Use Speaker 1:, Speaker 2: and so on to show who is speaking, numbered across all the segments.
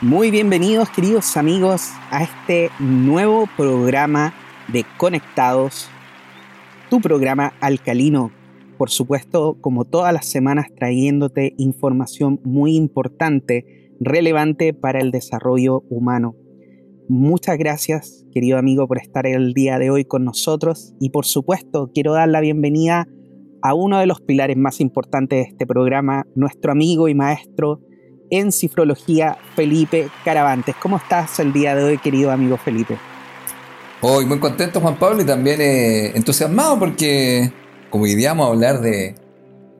Speaker 1: Muy bienvenidos queridos amigos a este nuevo programa de Conectados, tu programa alcalino, por supuesto como todas las semanas trayéndote información muy importante, relevante para el desarrollo humano. Muchas gracias querido amigo por estar el día de hoy con nosotros y por supuesto quiero dar la bienvenida a uno de los pilares más importantes de este programa, nuestro amigo y maestro en cifrología, Felipe Caravantes. ¿Cómo estás el día de hoy, querido amigo Felipe?
Speaker 2: Hoy muy contento, Juan Pablo, y también eh, entusiasmado porque, como hoy día vamos a hablar de,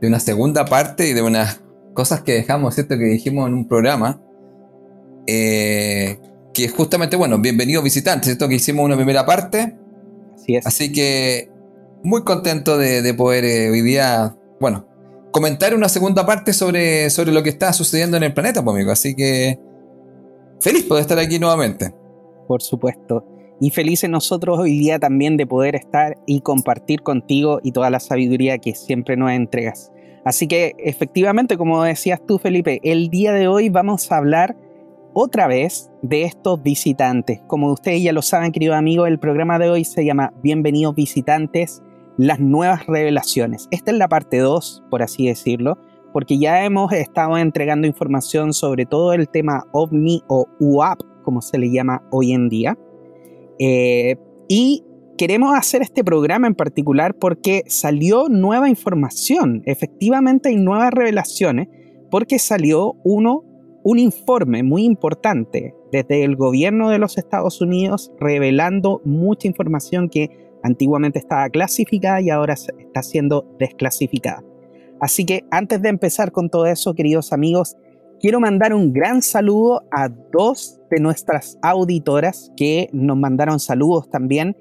Speaker 2: una segunda parte y de unas cosas que dejamos, ¿cierto? Que dijimos en un programa, eh, que es justamente, bueno, bienvenidos visitantes, ¿cierto? Que hicimos una primera parte. Así es. Así que muy contento de, poder eh, hoy día, bueno, comentar una segunda parte sobre, sobre lo que está sucediendo en el planeta, pues, amigo. Así que feliz de estar aquí nuevamente.
Speaker 1: Por supuesto. Y felices nosotros hoy día también de poder estar y compartir contigo y toda la sabiduría que siempre nos entregas. Así que efectivamente, como decías tú, Felipe, el día de hoy vamos a hablar otra vez de estos visitantes. Como ustedes ya lo saben, querido amigo, el programa de hoy se llama Bienvenidos visitantes las nuevas revelaciones. Esta es la parte 2, por así decirlo, porque ya hemos estado entregando información sobre todo el tema OVNI o UAP, como se le llama hoy en día. Eh, y queremos hacer este programa en particular porque salió nueva información. Efectivamente hay nuevas revelaciones porque salió uno, un informe muy importante desde el gobierno de los Estados Unidos revelando mucha información que Antiguamente estaba clasificada y ahora está siendo desclasificada. Así que antes de empezar con todo eso, queridos amigos, quiero mandar un gran saludo a dos de nuestras auditoras que nos mandaron saludos también.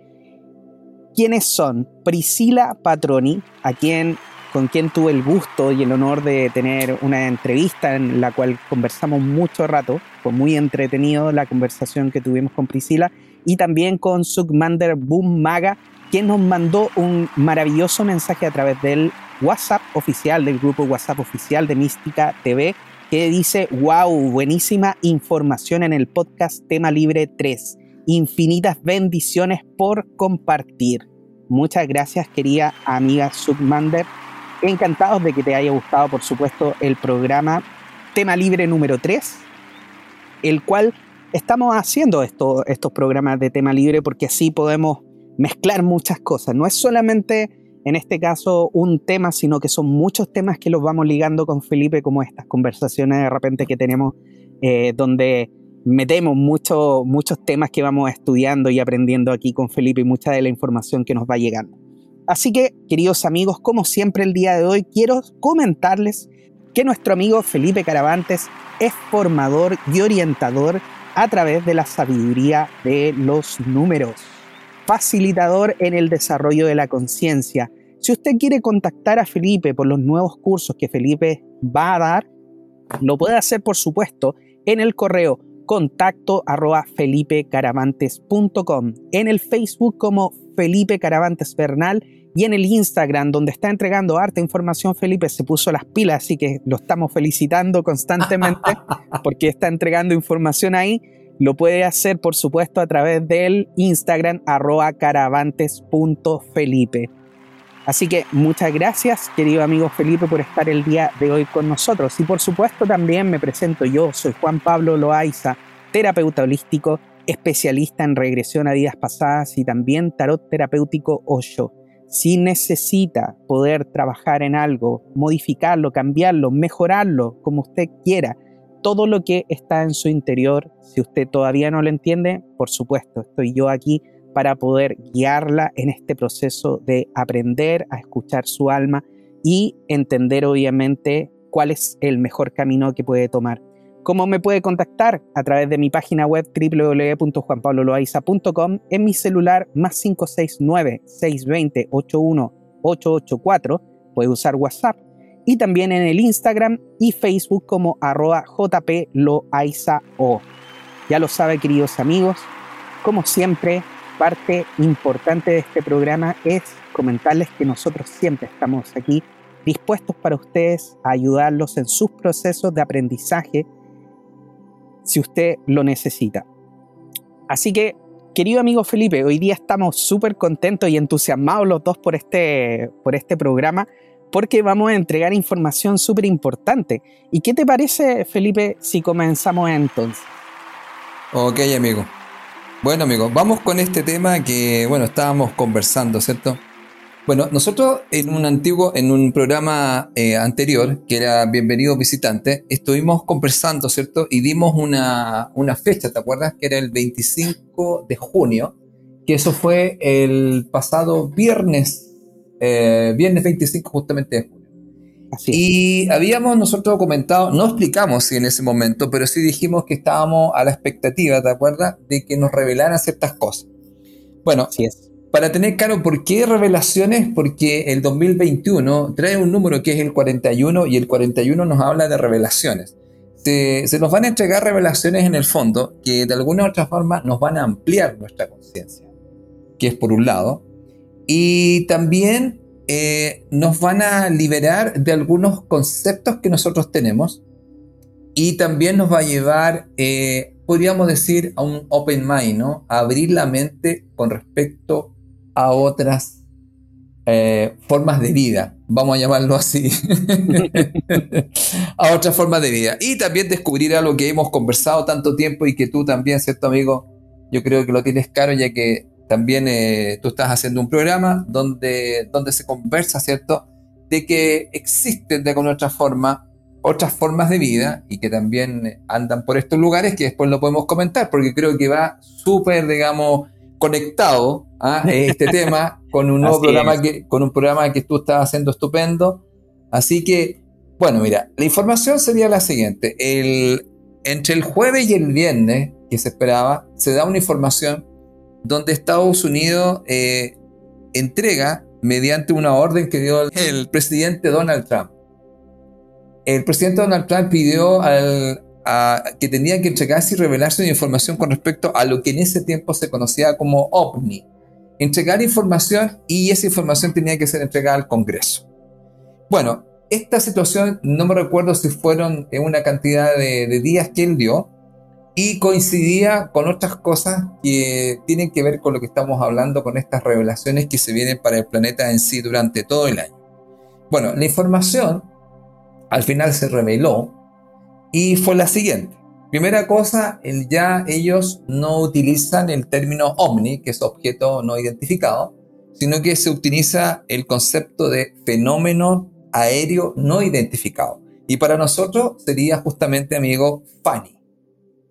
Speaker 1: ¿Quiénes son? Priscila Patroni, a quien, con quien tuve el gusto y el honor de tener una entrevista en la cual conversamos mucho rato. Fue muy entretenido la conversación que tuvimos con Priscila y también con Sugmander Boom Maga, quien nos mandó un maravilloso mensaje a través del WhatsApp oficial, del grupo WhatsApp oficial de Mística TV, que dice, wow, buenísima información en el podcast Tema Libre 3. Infinitas bendiciones por compartir. Muchas gracias, querida amiga Sugmander. Encantados de que te haya gustado, por supuesto, el programa Tema Libre número 3, el cual estamos haciendo esto, estos programas de tema libre porque así podemos mezclar muchas cosas. No es solamente en este caso un tema, sino que son muchos temas que los vamos ligando con Felipe, como estas conversaciones de repente que tenemos, eh, donde metemos muchos muchos temas que vamos estudiando y aprendiendo aquí con Felipe y mucha de la información que nos va llegando. Así que, queridos amigos, como siempre el día de hoy, quiero comentarles que nuestro amigo Felipe Caravantes es formador y orientador a través de la sabiduría de los números. Facilitador en el desarrollo de la conciencia. Si usted quiere contactar a Felipe por los nuevos cursos que Felipe va a dar, lo puede hacer por supuesto en el correo contacto arroba felipecaravantes.com, en el Facebook como Felipe Caravantes Bernal y en el Instagram, donde está entregando arte información, Felipe se puso las pilas, así que lo estamos felicitando constantemente porque está entregando información ahí. Lo puede hacer, por supuesto, a través del Instagram arroba caravantes.felipe. Así que muchas gracias, querido amigo Felipe, por estar el día de hoy con nosotros. Y por supuesto también me presento yo, soy Juan Pablo Loaiza, terapeuta holístico, especialista en regresión a vidas pasadas y también tarot terapéutico Osho. Si necesita poder trabajar en algo, modificarlo, cambiarlo, mejorarlo, como usted quiera, todo lo que está en su interior, si usted todavía no lo entiende, por supuesto, estoy yo aquí para poder guiarla en este proceso de aprender a escuchar su alma y entender obviamente cuál es el mejor camino que puede tomar. ¿Cómo me puede contactar? A través de mi página web www.juanpabloloaiza.com, en mi celular más 569-620-81884, puede usar WhatsApp, y también en el Instagram y Facebook como arroba jploaizao. Ya lo sabe, queridos amigos, como siempre, parte importante de este programa es comentarles que nosotros siempre estamos aquí dispuestos para ustedes a ayudarlos en sus procesos de aprendizaje si usted lo necesita. Así que, querido amigo Felipe, hoy día estamos súper contentos y entusiasmados los dos por este, por este programa porque vamos a entregar información súper importante. ¿Y qué te parece, Felipe, si comenzamos entonces?
Speaker 2: Ok, amigo. Bueno, amigo, vamos con este tema que, bueno, estábamos conversando, ¿cierto? Bueno, nosotros en un antiguo, en un programa eh, anterior, que era Bienvenido Visitante, estuvimos conversando, ¿cierto? Y dimos una, una fecha, ¿te acuerdas? Que era el 25 de junio, que eso fue el pasado viernes, eh, viernes 25 justamente de junio. y habíamos nosotros comentado, no explicamos si en ese momento, pero sí dijimos que estábamos a la expectativa, ¿te acuerdas? De que nos revelaran ciertas cosas. Bueno, sí es para tener claro por qué revelaciones, porque el 2021 trae un número que es el 41 y el 41 nos habla de revelaciones. Se, nos van a entregar revelaciones en el fondo que de alguna u otra forma nos van a ampliar nuestra conciencia, que es por un lado, y también eh, nos van a liberar de algunos conceptos que nosotros tenemos y también nos va a llevar eh, podríamos decir, a un open mind, ¿no? A abrir la mente con respecto a otras eh, formas de vida, vamos a llamarlo así, a otras formas de vida. Y también descubrir algo que hemos conversado tanto tiempo y que tú también, ¿cierto amigo? Yo creo que lo tienes claro ya que también eh, tú estás haciendo un programa donde, donde se conversa, ¿cierto? De que existen de alguna otra forma otras formas de vida y que también andan por estos lugares que después lo podemos comentar porque creo que va súper, digamos, conectado a este tema con un nuevo programa que, con un programa que tú estás haciendo estupendo. Así que, bueno, mira, la información sería la siguiente. El, entre el jueves y el viernes, que se esperaba, se da una información donde Estados Unidos eh, entrega mediante una orden que dio el presidente Donald Trump. El presidente Donald Trump pidió al, que tenían que entregarse y revelarse una información con respecto a lo que en ese tiempo se conocía como OVNI. Entregar información y esa información tenía que ser entregada al Congreso. Bueno, esta situación no me recuerdo si fueron en una cantidad de, de días que él dio y coincidía con otras cosas que tienen que ver con lo que estamos hablando, con estas revelaciones que se vienen para el planeta en sí durante todo el año. Bueno, la información al final se reveló y fue la siguiente. Primera cosa, el, ya ellos no utilizan el término omni, que es objeto no identificado, sino que se utiliza el concepto de fenómeno aéreo no identificado. Y para nosotros sería justamente, amigo, funny.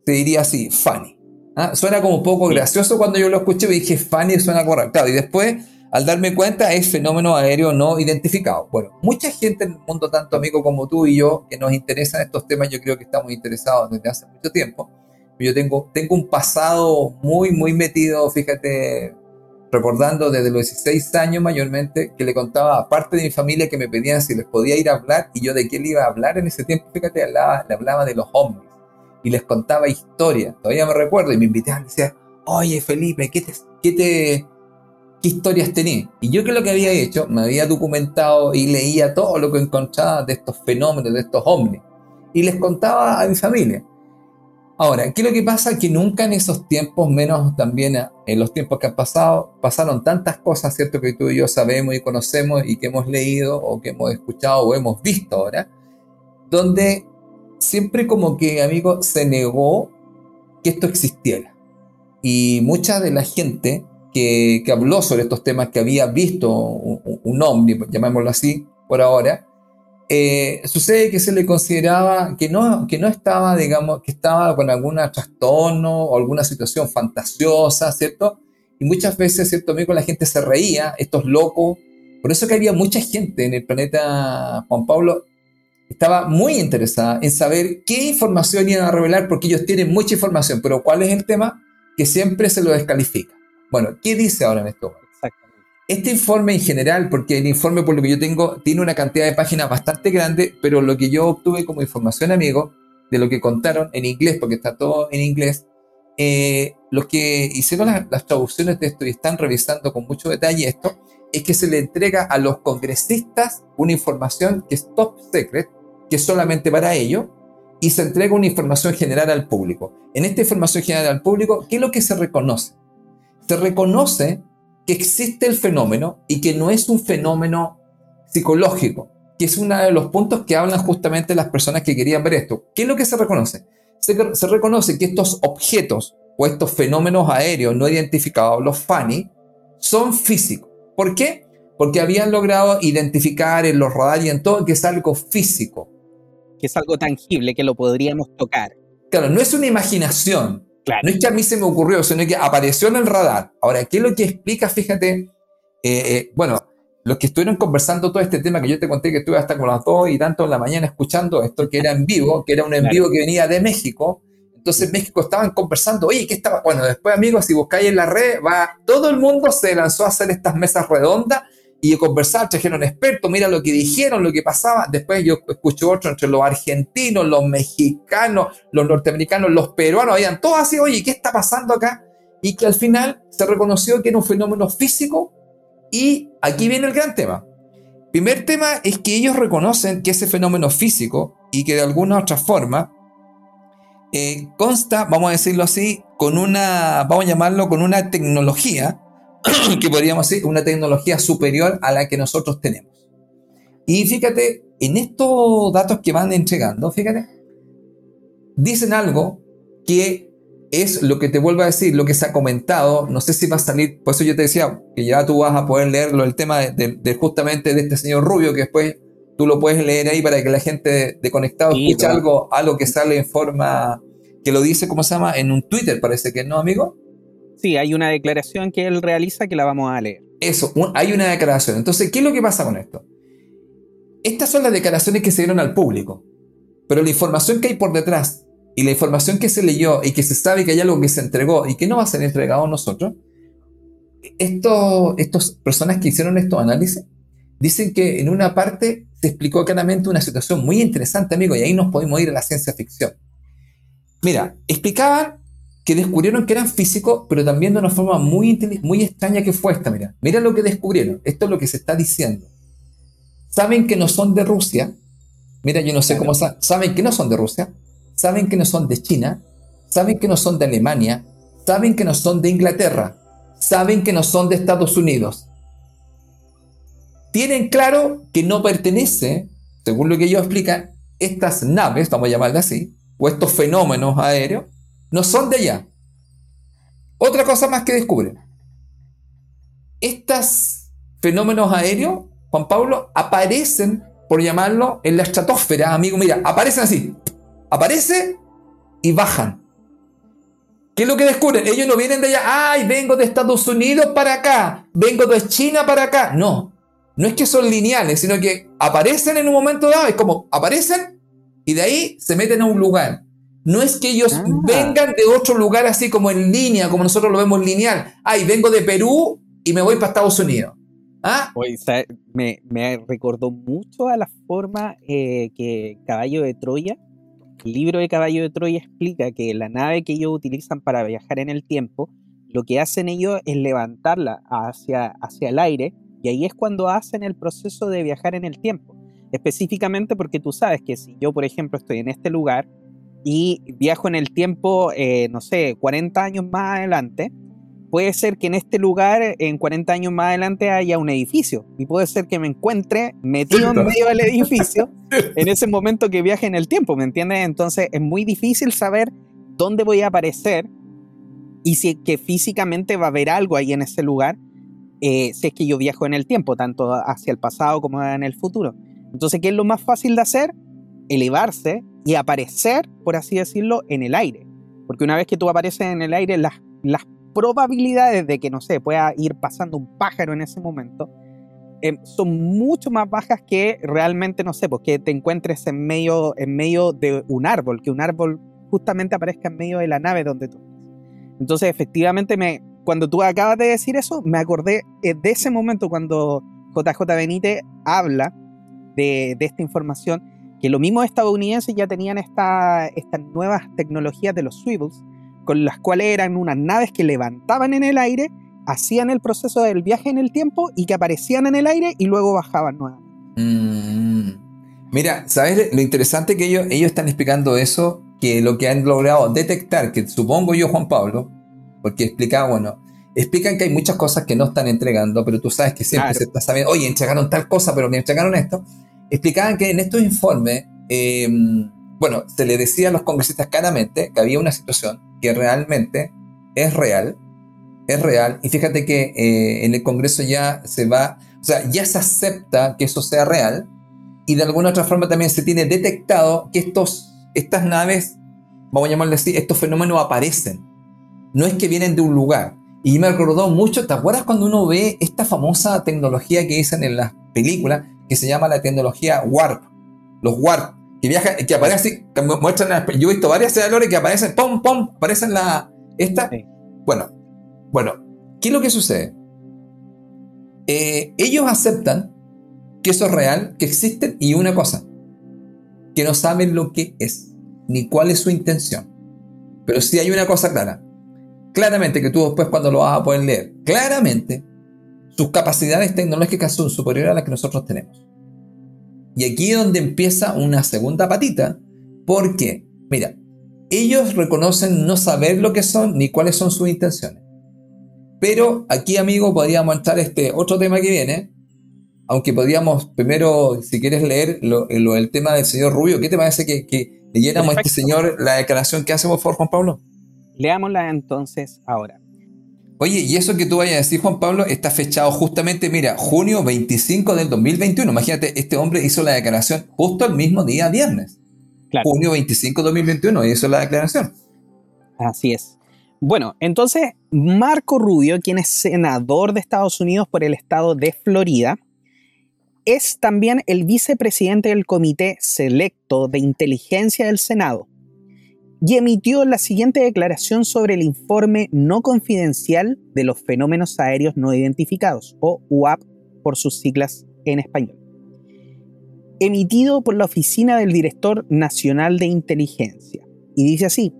Speaker 2: Se diría así, funny. ¿Ah? Suena como un poco gracioso cuando yo lo escuché y dije, funny suena correcto. Y después al darme cuenta es fenómeno aéreo no identificado. Bueno, mucha gente en el mundo, tanto amigo como tú y yo, que nos interesan estos temas, yo creo que estamos interesados desde hace mucho tiempo. Yo tengo, tengo un pasado muy, muy metido, fíjate, recordando desde los 16 años mayormente, que le contaba a parte de mi familia que me pedían si les podía ir a hablar y yo de qué le iba a hablar en ese tiempo, fíjate, hablaba, le hablaba de los hombres y les contaba historias, todavía me recuerdo, y me invitaban y decían, oye Felipe, ¿qué te, qué te, qué historias tenía. Y yo que lo que había hecho, me había documentado y leía todo lo que encontraba de estos fenómenos, de estos hombres. Y les contaba a mi familia. Ahora, ¿qué es lo que pasa? Que nunca en esos tiempos, menos también en los tiempos que han pasado, pasaron tantas cosas, ¿cierto? Que tú y yo sabemos y conocemos y que hemos leído o que hemos escuchado o hemos visto ahora, donde siempre como que, amigo, se negó que esto existiera. Y mucha de la gente que, habló sobre estos temas, que había visto un, un ovni, llamémoslo así, por ahora, eh, sucede que se le consideraba que no, que no estaba, digamos, que estaba con algún trastorno o alguna situación fantasiosa, ¿cierto? Y muchas veces, ¿cierto, amigo? La gente se reía, estos locos. Por eso que había mucha gente en el planeta Juan Pablo estaba muy interesada en saber qué información iban a revelar, porque ellos tienen mucha información, pero ¿cuál es el tema? Que siempre se lo descalifica. Bueno, ¿qué dice ahora en esto? Este informe en general, porque el informe por lo que yo tengo tiene una cantidad de páginas bastante grande, pero lo que yo obtuve como información, amigo, de lo que contaron en inglés, porque está todo en inglés, eh, los que hicieron las, traducciones de esto y están revisando con mucho detalle esto, es que se le entrega a los congresistas una información que es top secret, que es solamente para ellos, y se entrega una información general al público. En esta información general al público, ¿qué es lo que se reconoce? Se reconoce que existe el fenómeno y que no es un fenómeno psicológico, que es uno de los puntos que hablan justamente las personas que querían ver esto. ¿Qué es lo que se reconoce? Se, se reconoce que estos objetos o estos fenómenos aéreos no identificados, los FANI, son físicos. ¿Por qué? Porque habían logrado identificar en los radares y en todo que es algo físico.
Speaker 1: Que es algo tangible, que lo podríamos tocar.
Speaker 2: Claro, no es una imaginación. No es que a mí se me ocurrió, sino que apareció en el radar. Ahora, ¿qué es lo que explica? Fíjate, eh, eh, bueno, los que estuvieron conversando todo este tema que yo te conté que estuve hasta con las dos y tanto en la mañana escuchando esto, que era en vivo, que era un en vivo que venía de México. Entonces en México estaban conversando, oye, ¿qué estaba? Bueno, después amigos, si buscáis en la red, va, todo el mundo se lanzó a hacer estas mesas redondas y conversar, trajeron expertos, mira lo que dijeron, lo que pasaba. Después yo escucho otro entre los argentinos, los mexicanos, los norteamericanos, los peruanos, habían todos así, oye, ¿qué está pasando acá? Y que al final se reconoció que era un fenómeno físico y aquí viene el gran tema. Primer tema es que ellos reconocen que ese fenómeno físico y que de alguna otra forma eh, consta, vamos a decirlo así, con una, vamos a llamarlo con una tecnología, que podríamos decir una tecnología superior a la que nosotros tenemos. Y fíjate, en estos datos que van entregando, fíjate, dicen algo que es lo que te vuelvo a decir, lo que se ha comentado, no sé si va a salir, por eso yo te decía que ya tú vas a poder leerlo, el tema de, justamente de este señor Rubio, que después tú lo puedes leer ahí para que la gente de, conectado escuche algo, algo que sale en forma, que lo dice, ¿cómo se llama? En un Twitter parece que no, amigo.
Speaker 1: Sí, hay una declaración que él realiza que la vamos a leer.
Speaker 2: Eso, hay una declaración. Entonces, ¿qué es lo que pasa con esto? Estas son las declaraciones que se dieron al público, pero la información que hay por detrás y la información que se leyó y que se sabe que hay algo que se entregó y que no va a ser entregado a nosotros, estas personas que hicieron estos análisis dicen que en una parte se explicó claramente una situación muy interesante, amigo, y ahí nos podemos ir a la ciencia ficción. Mira, explicaban que descubrieron que eran físicos, pero también de una forma muy, muy extraña que fue esta, mira. Mira lo que descubrieron, esto es lo que se está diciendo. Saben que no son de Rusia, mira, yo no sé cómo saben que no son de Rusia, saben que no son de China, saben que no son de Alemania, saben que no son de Inglaterra, saben que no son de Estados Unidos. Tienen claro que no pertenece, según lo que ellos explican, estas naves, vamos a llamarlas así, o estos fenómenos aéreos, no son de allá. Otra cosa más que descubren. Estos fenómenos aéreos, Juan Pablo, aparecen, por llamarlo, en la estratosfera, amigo, mira, aparecen así aparece y bajan. ¿Qué es lo que descubren? Ellos no vienen de allá, ay, vengo de Estados Unidos para acá, vengo de China para acá. No, no es que son lineales, sino que aparecen en un momento dado, es como aparecen y de ahí se meten a un lugar. No es que ellos ah. vengan de otro lugar así como en línea, como nosotros lo vemos lineal. Ay, vengo de Perú y me voy para Estados Unidos. ¿Ah?
Speaker 1: me, recordó mucho a la forma eh, que Caballo de Troya el libro de Caballo de Troya explica que la nave que ellos utilizan para viajar en el tiempo, lo que hacen ellos es levantarla hacia, hacia el aire y ahí es cuando hacen el proceso de viajar en el tiempo. Específicamente porque tú sabes que si yo, por ejemplo, estoy en este lugar y viajo en el tiempo, eh, no sé, 40 años más adelante, puede ser que en este lugar, en 40 años más adelante, haya un edificio. Y puede ser que me encuentre metido en medio del edificio en ese momento que viaje en el tiempo, ¿me entiendes? Entonces es muy difícil saber dónde voy a aparecer y si es que físicamente va a haber algo ahí en ese lugar, eh, si es que yo viajo en el tiempo, tanto hacia el pasado como en el futuro. Entonces, ¿qué es lo más fácil de hacer? Elevarse y aparecer, por así decirlo, en el aire. Porque una vez que tú apareces en el aire, las, las probabilidades de que, no sé, pueda ir pasando un pájaro en ese momento eh, son mucho más bajas que realmente, no sé, porque pues, te encuentres en medio, en medio de un árbol, que un árbol justamente aparezca en medio de la nave donde tú Entonces, efectivamente, me, cuando tú acabas de decir eso, me acordé eh, de ese momento cuando JJ Benítez habla de, de esta información, que lo mismo estadounidenses ya tenían esta, estas nuevas tecnologías de los swivels, con las cuales eran unas naves que levantaban en el aire, hacían el proceso del viaje en el tiempo y que aparecían en el aire y luego bajaban nuevamente.
Speaker 2: Mm. Mira, ¿sabes lo interesante que ellos, ellos están explicando eso? Que lo que han logrado detectar, que supongo yo, Juan Pablo, porque explicaba, bueno, explican que hay muchas cosas que no están entregando, pero tú sabes que siempre se está sabiendo, oye, entregaron tal cosa, pero me entregaron esto. Explicaban que en estos informes, em, bueno, se le decía a los congresistas claramente que había una situación que realmente es real, es real, y fíjate que eh, en el Congreso ya se va, o sea, ya se acepta que eso sea real, y de alguna otra forma también se tiene detectado que estos, estas naves, vamos a llamarle así, estos fenómenos aparecen. No es que vienen de un lugar. Y me recordó mucho, ¿te acuerdas cuando uno ve esta famosa tecnología que dicen en las películas, que se llama la tecnología Warp? Los Warp, que viajan, que aparecen que muestran, yo he visto varias celulares que aparecen, pom, pom, aparecen la, esta. Bueno, bueno, ¿qué es lo que sucede? Eh, ellos aceptan que eso es real, que existen y una cosa, que no saben lo que es, ni cuál es su intención. Pero sí hay una cosa clara. Claramente que tú después cuando lo vas a poder leer, claramente sus capacidades tecnológicas son superiores a las que nosotros tenemos. Y aquí es donde empieza una segunda patita, porque, mira, ellos reconocen no saber lo que son ni cuáles son sus intenciones. Pero aquí, amigo, podríamos entrar este otro tema que viene, aunque podríamos primero, si quieres leer lo, lo, el tema del señor Rubio, ¿qué te parece que, que leyéramos a este señor la declaración que hace, por favor, Juan Pablo?
Speaker 1: Leámosla entonces ahora.
Speaker 2: Oye, y eso que tú vayas a decir, Juan Pablo, está fechado justamente, mira, junio 25 del 2021. Imagínate, este hombre hizo la declaración justo el mismo día, viernes. Junio 25 del 2021, hizo la declaración.
Speaker 1: Así es. Bueno, entonces, Marco Rubio, quien es senador de Estados Unidos por el estado de Florida, es también el vicepresidente del Comité Selecto de Inteligencia del Senado y emitió la siguiente declaración sobre el informe no confidencial de los fenómenos aéreos no identificados, o UAP por sus siglas en español. Emitido por la Oficina del Director Nacional de Inteligencia. Y dice así,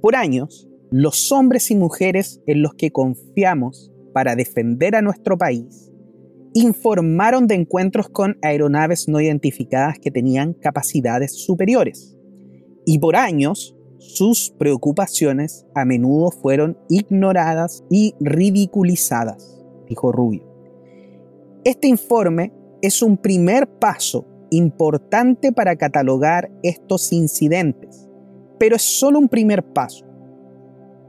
Speaker 1: por años, los hombres y mujeres en los que confiamos para defender a nuestro país informaron de encuentros con aeronaves no identificadas que tenían capacidades superiores. Y por años, sus preocupaciones a menudo fueron ignoradas y ridiculizadas, dijo Rubio. Este informe es un primer paso importante para catalogar estos incidentes, pero es solo un primer paso.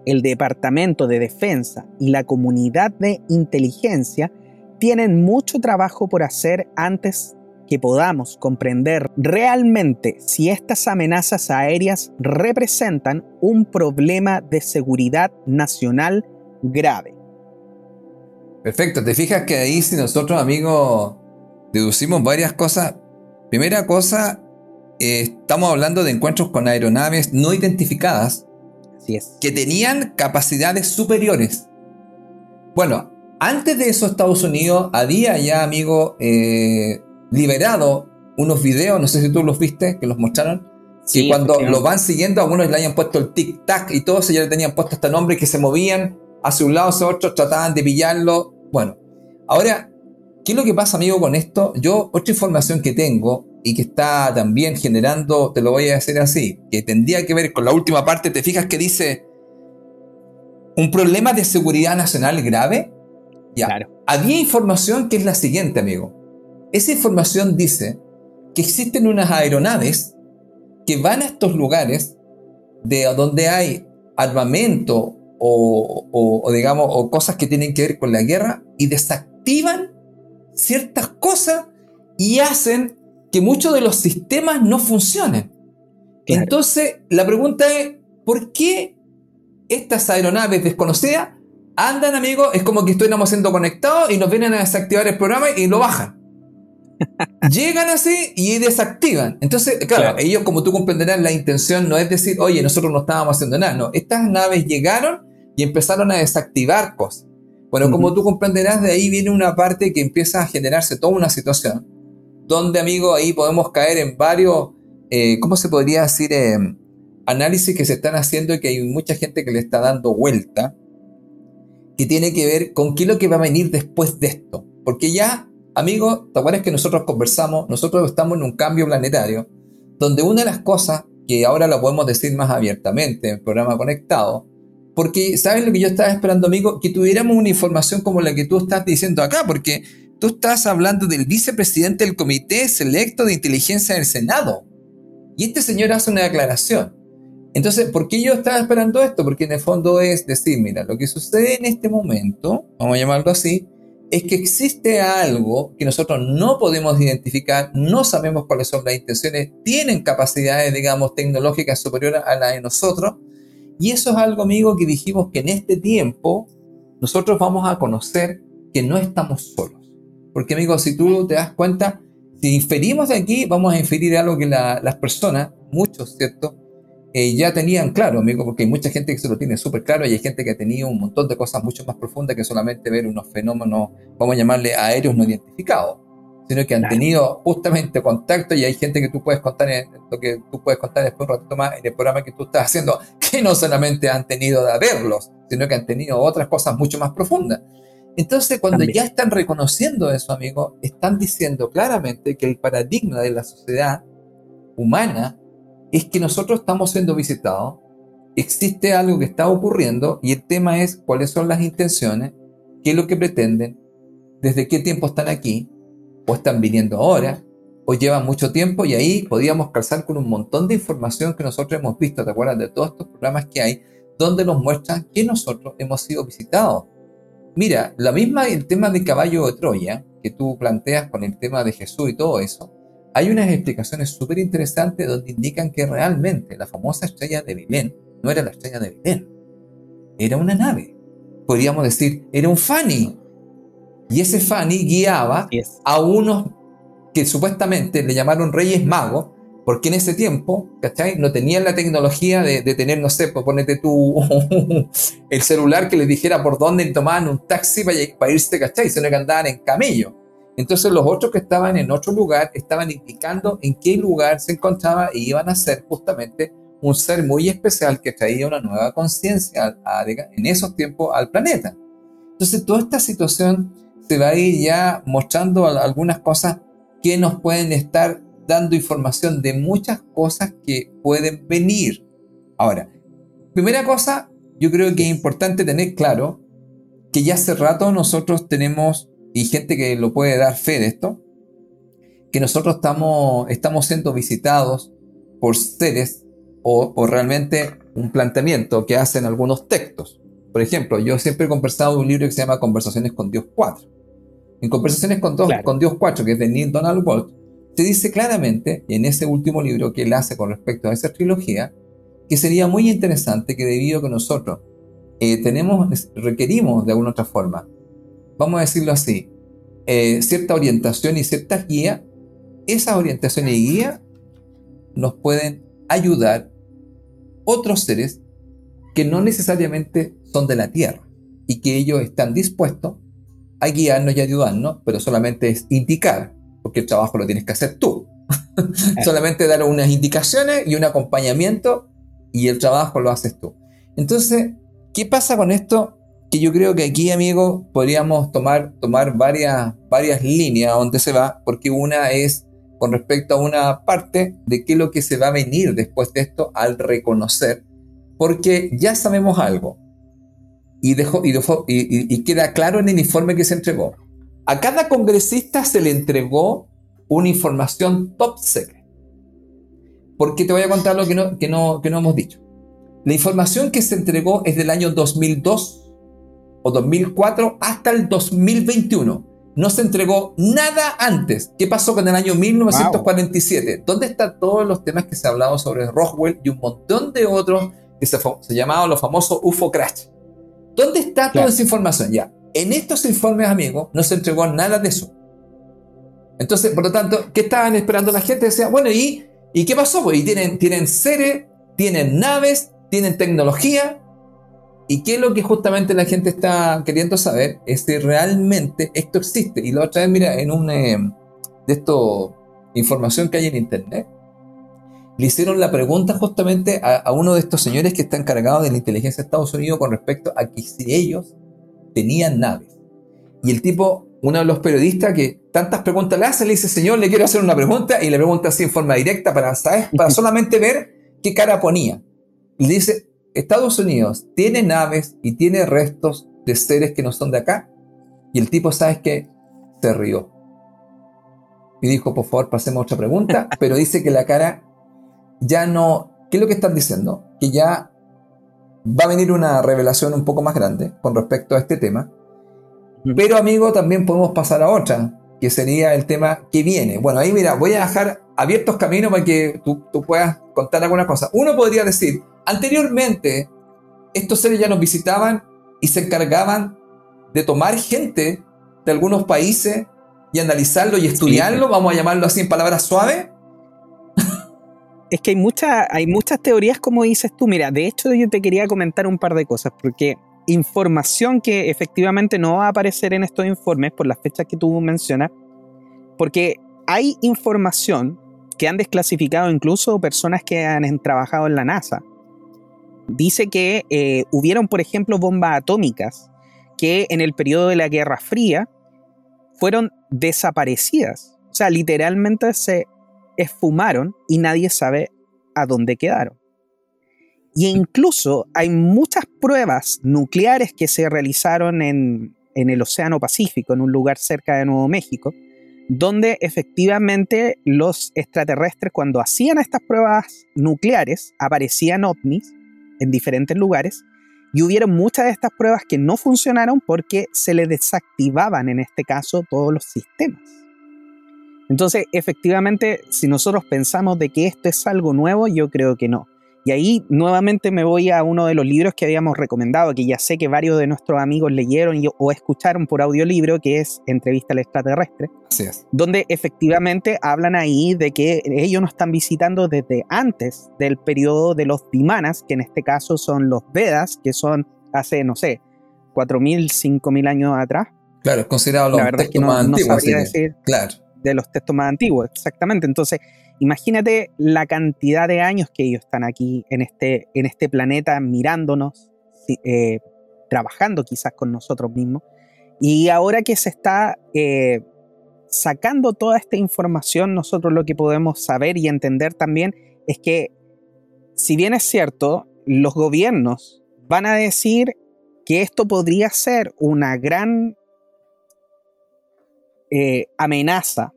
Speaker 1: El Departamento de Defensa y la comunidad de inteligencia tienen mucho trabajo por hacer antes que podamos comprender realmente si estas amenazas aéreas representan un problema de seguridad nacional grave.
Speaker 2: Perfecto, te fijas que ahí si nosotros amigos deducimos varias cosas. Primera cosa, eh, estamos hablando de encuentros con aeronaves no identificadas
Speaker 1: Así es.
Speaker 2: que tenían capacidades superiores. Bueno, antes de eso, Estados Unidos había ya, amigo, eh, liberado unos videos, no sé si tú los viste, que los mostraron. Sí, cuando los van siguiendo, algunos le hayan puesto el tic-tac y todos ya le tenían puesto este nombre que se movían hacia un lado, hacia otro, trataban de pillarlo. Bueno, ahora, ¿qué es lo que pasa, amigo, con esto? Yo, otra información que tengo y que está también generando, te lo voy a decir así, que tendría que ver con la última parte, te fijas que dice un problema de seguridad nacional grave había información que es la siguiente, amigo. Esa información dice que existen unas aeronaves que van a estos lugares de donde hay armamento o, digamos o cosas que tienen que ver con la guerra y desactivan ciertas cosas y hacen que muchos de los sistemas no funcionen. Entonces, la pregunta es, ¿por qué estas aeronaves desconocidas andan, amigos, es como que estuviéramos siendo conectados y nos vienen a desactivar el programa y lo bajan. Llegan así y desactivan. Entonces, claro, ellos, como tú comprenderás, la intención no es decir, oye, nosotros no estábamos haciendo nada. No, estas naves llegaron y empezaron a desactivar cosas. Bueno, como tú comprenderás, de ahí viene una parte que empieza a generarse toda una situación, donde, amigo, ahí podemos caer en varios, eh, ¿cómo se podría decir? Eh, análisis que se están haciendo y que hay mucha gente que le está dando vuelta que tiene que ver con qué es lo que va a venir después de esto. Porque ya amigo, ¿te acuerdas que nosotros conversamos? Nosotros estamos en un cambio planetario, donde una de las cosas que ahora lo podemos decir más abiertamente en el programa conectado, porque, ¿sabes lo que yo estaba esperando, amigo? Que tuviéramos una información como la que tú estás diciendo acá, porque tú estás hablando del vicepresidente del Comité Selecto de Inteligencia del Senado. Y este señor hace una declaración. Entonces, ¿por qué yo estaba esperando esto? Porque en el fondo es decir, mira, lo que sucede en este momento, vamos a llamarlo así, es que existe algo que nosotros no podemos identificar, no sabemos cuáles son las intenciones, tienen capacidades, digamos, tecnológicas superiores a las de nosotros, y eso es algo, amigo, que dijimos que en este tiempo nosotros vamos a conocer que no estamos solos. Porque, amigo, si tú te das cuenta, si inferimos de aquí, vamos a inferir algo que las personas, muchos, ¿cierto? Eh, ya tenían claro, amigo, porque hay mucha gente que se lo tiene súper claro y hay gente que ha tenido un montón de cosas mucho más profundas que solamente ver unos fenómenos, vamos a llamarle aéreos no identificados, sino que han tenido justamente contacto y hay gente que tú puedes contar, en, lo que tú puedes contar después un ratito más en el programa que tú estás haciendo, que no solamente han tenido de verlos, sino que han tenido otras cosas mucho más profundas. Entonces, cuando ya están reconociendo eso, amigo, están diciendo claramente que el paradigma de la sociedad humana es que nosotros estamos siendo visitados, existe algo que está ocurriendo y el tema es cuáles son las intenciones, qué es lo que pretenden, desde qué tiempo están aquí, o están viniendo ahora, o llevan mucho tiempo y ahí podíamos calzar con un montón de información que nosotros hemos visto, ¿te acuerdas de todos estos programas que hay, donde nos muestran que nosotros hemos sido visitados? Mira, la misma el tema del caballo de Troya, que tú planteas con el tema de Jesús y todo eso, hay unas explicaciones súper interesantes donde indican que realmente la famosa estrella de Belén no era la estrella de Belén, era una nave. Podríamos decir, era un Fanny. Y ese Fanny guiaba a unos que supuestamente le llamaron reyes magos, porque en ese tiempo, ¿cachai? No tenían la tecnología de, tener, no sé, pues ponete tú el celular que les dijera por dónde tomaban un taxi para, para irse, ¿cachai? Sino que andaban en camello. Entonces los otros que estaban en otro lugar estaban indicando en qué lugar se encontraba y iban a ser justamente un ser muy especial que traía una nueva conciencia en esos tiempos al planeta. Entonces toda esta situación se va a ir ya mostrando algunas cosas que nos pueden estar dando información de muchas cosas que pueden venir. Ahora, primera cosa, yo creo que es importante tener claro que ya hace rato nosotros tenemos y gente que lo puede dar fe de esto, que nosotros estamos, estamos siendo visitados por seres o, o realmente un planteamiento que hacen algunos textos. Por ejemplo, yo siempre he conversado de un libro que se llama Conversaciones con Dios 4. En Conversaciones con, con Dios 4, que es de Neil Donald Walsh, se dice claramente, en ese último libro que él hace con respecto a esa trilogía, que sería muy interesante que debido a que nosotros eh, tenemos, requerimos de alguna otra forma vamos a decirlo así, eh, cierta orientación y cierta guía, esa orientación y guía nos pueden ayudar otros seres que no necesariamente son de la Tierra y que ellos están dispuestos a guiarnos y ayudarnos, pero solamente es indicar, porque el trabajo lo tienes que hacer tú. solamente dar unas indicaciones y un acompañamiento y el trabajo lo haces tú. Entonces, ¿qué pasa con esto? Que yo creo que aquí, amigo, podríamos tomar, tomar varias, varias líneas donde se va, porque una es con respecto a una parte de qué es lo que se va a venir después de esto al reconocer, porque ya sabemos algo y, dejó, y, y, queda claro en el informe que se entregó. A cada congresista se le entregó una información top secret, porque te voy a contar lo que no, que no, que no hemos dicho. La información que se entregó es del año 2002 2004 hasta el 2021. No se entregó nada antes. ¿Qué pasó con el año 1947? ¿Dónde están todos los temas que se ha hablado sobre Roswell y un montón de otros que se, se llamaban los famosos UFO Crash? ¿Dónde está toda esa información? Ya, en estos informes, amigos, no se entregó nada de eso. Entonces, por lo tanto, ¿qué estaban esperando la gente? Decía, bueno, ¿y, ¿y qué pasó? Pues, y tienen, tienen seres, tienen naves, tienen tecnología, ¿Y qué es lo que justamente la gente está queriendo saber? Es si realmente esto existe. Y la otra vez, mira, en una eh, de esto información que hay en internet, le hicieron la pregunta justamente a, uno de estos señores que está encargado de la inteligencia de Estados Unidos con respecto a que si ellos tenían naves. Y el tipo, uno de los periodistas que tantas preguntas le hace, le dice, señor, le quiero hacer una pregunta, y le pregunta así en forma directa para, ¿sabes? Para solamente ver qué cara ponía. Y le dice, Estados Unidos tiene naves y tiene restos de seres que no son de acá. Y el tipo, ¿sabes qué? Se rió. Y dijo, por favor, pasemos a otra pregunta, pero dice que la cara ya no... ¿Qué es lo que están diciendo? Que ya va a venir una revelación un poco más grande con respecto a este tema. Pero amigo, también podemos pasar a otra, que sería el tema que viene. Bueno, ahí mira, voy a dejar abiertos caminos para que tú, tú puedas contar alguna cosa. Uno podría decir, anteriormente, estos seres ya nos visitaban y se encargaban de tomar gente de algunos países y analizarlo y estudiarlo, vamos a llamarlo así en palabras suaves.
Speaker 1: Es que hay, mucha, hay muchas teorías, como dices tú. Mira, de hecho yo te quería comentar un par de cosas, porque información que efectivamente no va a aparecer en estos informes por las fechas que tú mencionas, porque hay información que han desclasificado incluso personas que han trabajado en la NASA. Dice que eh, hubieron, por ejemplo, bombas atómicas que en el periodo de la Guerra Fría fueron desaparecidas. O sea, literalmente se esfumaron y nadie sabe a dónde quedaron. Y incluso hay muchas pruebas nucleares que se realizaron en, el Océano Pacífico, en un lugar cerca de Nuevo México, donde efectivamente los extraterrestres cuando hacían estas pruebas nucleares aparecían ovnis en diferentes lugares y hubieron muchas de estas pruebas que no funcionaron porque se le desactivaban en este caso todos los sistemas. Entonces, efectivamente, si nosotros pensamos de que esto es algo nuevo, yo creo que no. Y ahí nuevamente me voy a uno de los libros que habíamos recomendado, que ya sé que varios de nuestros amigos leyeron o escucharon por audiolibro, que es Entrevista al extraterrestre, donde efectivamente hablan ahí de que ellos nos están visitando desde antes del periodo de los Vimanas, que en este caso son los Vedas, que son hace, no sé, 4.000, 5.000 años atrás.
Speaker 2: Claro, es considerado los textos más antiguos.
Speaker 1: claro. de los textos más antiguos, exactamente. Entonces, Imagínate la cantidad de años que ellos están aquí en este, en este planeta mirándonos, eh, trabajando quizás con nosotros mismos. Y ahora que se está eh, sacando toda esta información, nosotros lo que podemos saber y entender también es que, si bien es cierto, los gobiernos van a decir que esto podría ser una gran eh, amenaza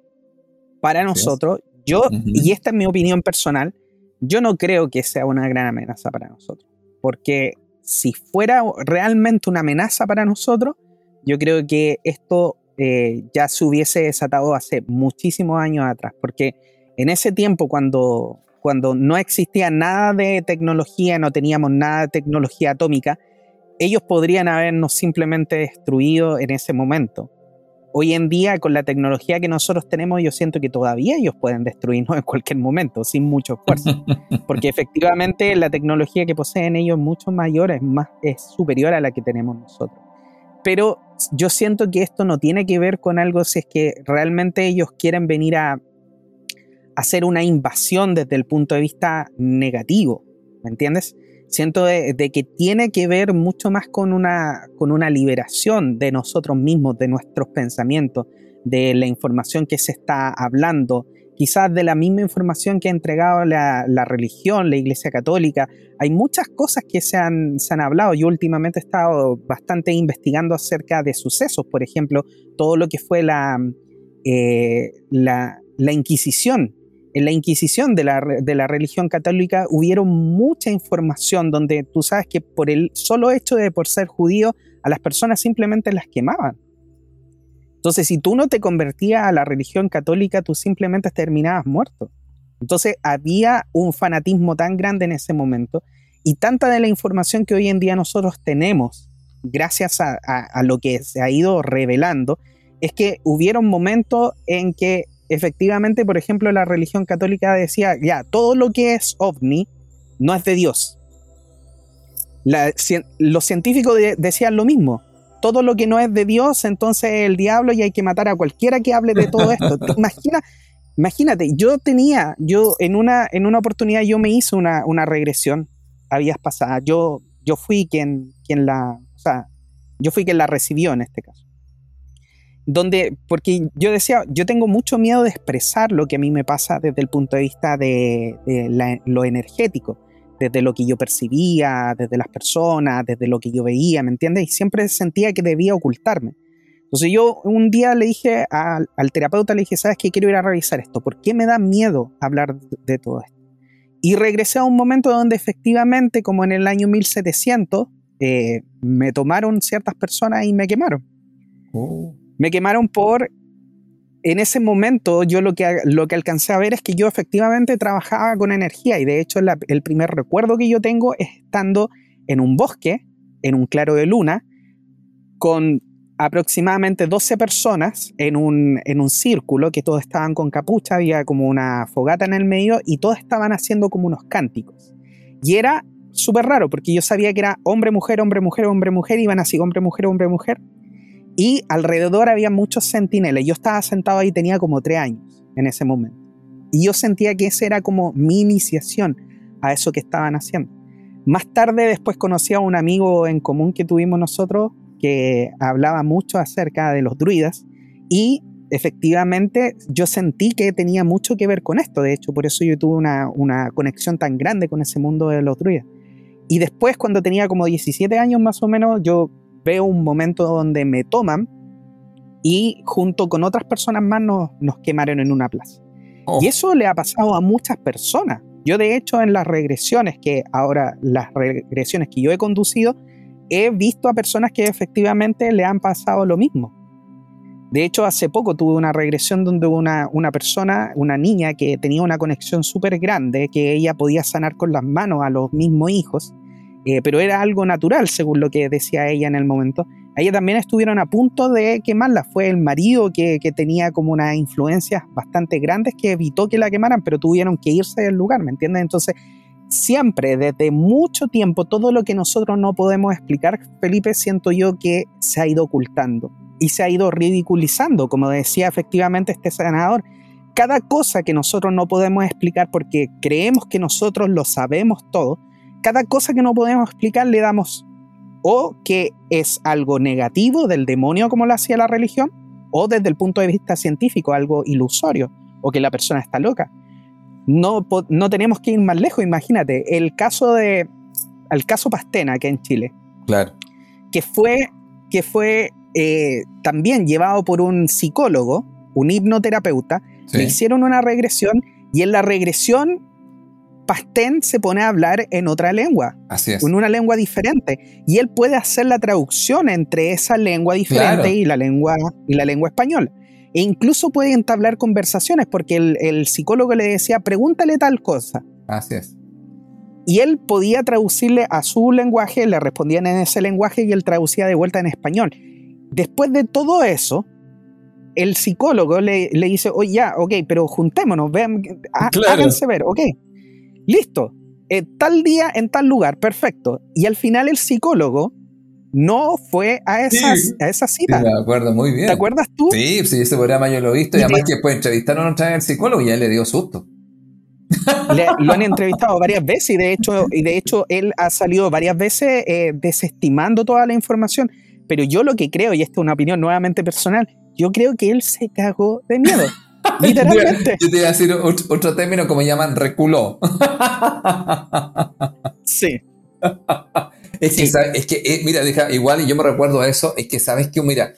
Speaker 1: para nosotros, yo, y esta es mi opinión personal, yo no creo que sea una gran amenaza para nosotros. Porque si fuera realmente una amenaza para nosotros, yo creo que esto eh, ya se hubiese desatado hace muchísimos años atrás. Porque en ese tiempo, cuando, cuando no existía nada de tecnología, no teníamos nada de tecnología atómica, ellos podrían habernos simplemente destruido en ese momento hoy en día con la tecnología que nosotros tenemos, yo siento que todavía ellos pueden destruirnos en cualquier momento, sin mucho esfuerzo. Porque efectivamente la tecnología que poseen ellos es mucho mayor, es, más, es superior a la que tenemos nosotros. Pero yo siento que esto no tiene que ver con algo si es que realmente ellos quieren venir a hacer una invasión desde el punto de vista negativo, ¿me entiendes? Siento de, que tiene que ver mucho más con una, con una liberación de nosotros mismos, de nuestros pensamientos, de la información que se está hablando, quizás de la misma información que ha entregado la, religión, la Iglesia Católica. Hay muchas cosas que se han, se han hablado. Yo últimamente he estado bastante investigando acerca de sucesos, por ejemplo, todo lo que fue la, eh, la, la Inquisición en la Inquisición de la, de la, religión católica hubieron mucha información donde tú sabes que por el solo hecho de por ser judío a las personas simplemente las quemaban. Entonces, si tú no te convertías a la religión católica, tú simplemente terminabas muerto. Entonces, había un fanatismo tan grande en ese momento y tanta de la información que hoy en día nosotros tenemos, gracias a, a lo que se ha ido revelando, es que hubieron momentos en que efectivamente, por ejemplo, la religión católica decía, ya, todo lo que es ovni no es de Dios. los científicos decían lo mismo. Todo lo que no es de Dios, entonces el diablo y hay que matar a cualquiera que hable de todo esto. Imagina, imagínate, yo tenía, yo en una, en una oportunidad yo me hice una, una regresión, habías pasado, yo, yo fui quien, quien la, o sea, yo fui quien la recibió en este caso. Donde, porque yo decía, yo tengo mucho miedo de expresar lo que a mí me pasa desde el punto de vista de, lo energético, desde lo que yo percibía, desde las personas, desde lo que yo veía, ¿me entiendes? Y siempre sentía que debía ocultarme. Entonces yo un día le dije al, terapeuta, le dije, ¿sabes qué? Quiero ir a revisar esto. ¿Por qué me da miedo hablar de, todo esto? Y regresé a un momento donde efectivamente, como en el año 1700, eh, me tomaron ciertas personas y me quemaron. Oh. Me quemaron por... En ese momento yo lo que, lo que alcancé a ver es que yo efectivamente trabajaba con energía y de hecho el primer recuerdo que yo tengo es estando en un bosque, en un claro de luna, con aproximadamente 12 personas en un, en un círculo, que todos estaban con capucha, había como una fogata en el medio y todos estaban haciendo como unos cánticos. Y era súper raro porque yo sabía que era hombre, mujer, hombre, mujer, hombre, mujer, iban así hombre, mujer, hombre, mujer. Y alrededor había muchos centinelas. Yo estaba sentado ahí, tenía como tres años en ese momento. Y yo sentía que esa era como mi iniciación a eso que estaban haciendo. Más tarde después conocí a un amigo en común que tuvimos nosotros que hablaba mucho acerca de los druidas y efectivamente yo sentí que tenía mucho que ver con esto. De hecho, por eso yo tuve una, una conexión tan grande con ese mundo de los druidas. Y después, cuando tenía como 17 años más o menos, yo veo un momento donde me toman y junto con otras personas más nos, nos quemaron en una plaza. Oh. Y eso le ha pasado a muchas personas. Yo de hecho en las regresiones que ahora, las regresiones que yo he conducido, he visto a personas que efectivamente le han pasado lo mismo. De hecho, hace poco tuve una regresión donde una, una persona, una niña que tenía una conexión súper grande, que ella podía sanar con las manos a los mismos hijos, eh, pero era algo natural, según lo que decía ella en el momento. Ella también estuvieron a punto de quemarla. Fue el marido que, que tenía como unas influencias bastante grandes que evitó que la quemaran, pero tuvieron que irse del lugar, ¿me entiendes? Entonces, siempre, desde mucho tiempo, todo lo que nosotros no podemos explicar, Felipe, siento yo que se ha ido ocultando y se ha ido ridiculizando, como decía efectivamente este senador. Cada cosa que nosotros no podemos explicar porque creemos que nosotros lo sabemos todo, cada cosa que no podemos explicar le damos o que es algo negativo del demonio como lo hacía la religión, o desde el punto de vista científico algo ilusorio, o que la persona está loca. No, no tenemos que ir más lejos, imagínate, el caso de el caso Pastena que en Chile.
Speaker 2: Claro.
Speaker 1: Que fue, que fue eh, también llevado por un psicólogo, un hipnoterapeuta, le hicieron una regresión y en la regresión Pastén se pone a hablar en otra lengua,
Speaker 2: Así es.
Speaker 1: en una lengua diferente, y él puede hacer la traducción entre esa lengua diferente y, la lengua, y la lengua española. E incluso puede entablar conversaciones, porque el, psicólogo le decía, pregúntale tal cosa.
Speaker 2: Así es.
Speaker 1: Y él podía traducirle a su lenguaje, le respondían en ese lenguaje y él traducía de vuelta en español. Después de todo eso, el psicólogo le, le dice, oye, ya, ok, pero juntémonos, vean, háganse ver, ok Listo, eh, tal día en tal lugar, perfecto. Y al final el psicólogo no fue a, esas, a esa cita.
Speaker 2: Sí, me acuerdo muy bien.
Speaker 1: ¿Te acuerdas tú?
Speaker 2: Sí, sí, ese programa yo lo he visto y, además que después entrevistaron otra vez al psicólogo y ya le dio susto.
Speaker 1: lo han entrevistado varias veces y de hecho, y de hecho él ha salido varias veces eh, desestimando toda la información. Pero yo lo que creo, y esta es una opinión nuevamente personal, yo creo que él se cagó de miedo. Literalmente.
Speaker 2: Yo te iba a decir otro, término como llaman reculó.
Speaker 1: sí.
Speaker 2: es, que, es que, eh, mira, deja, igual, y yo me recuerdo eso, es que sabes que, mira,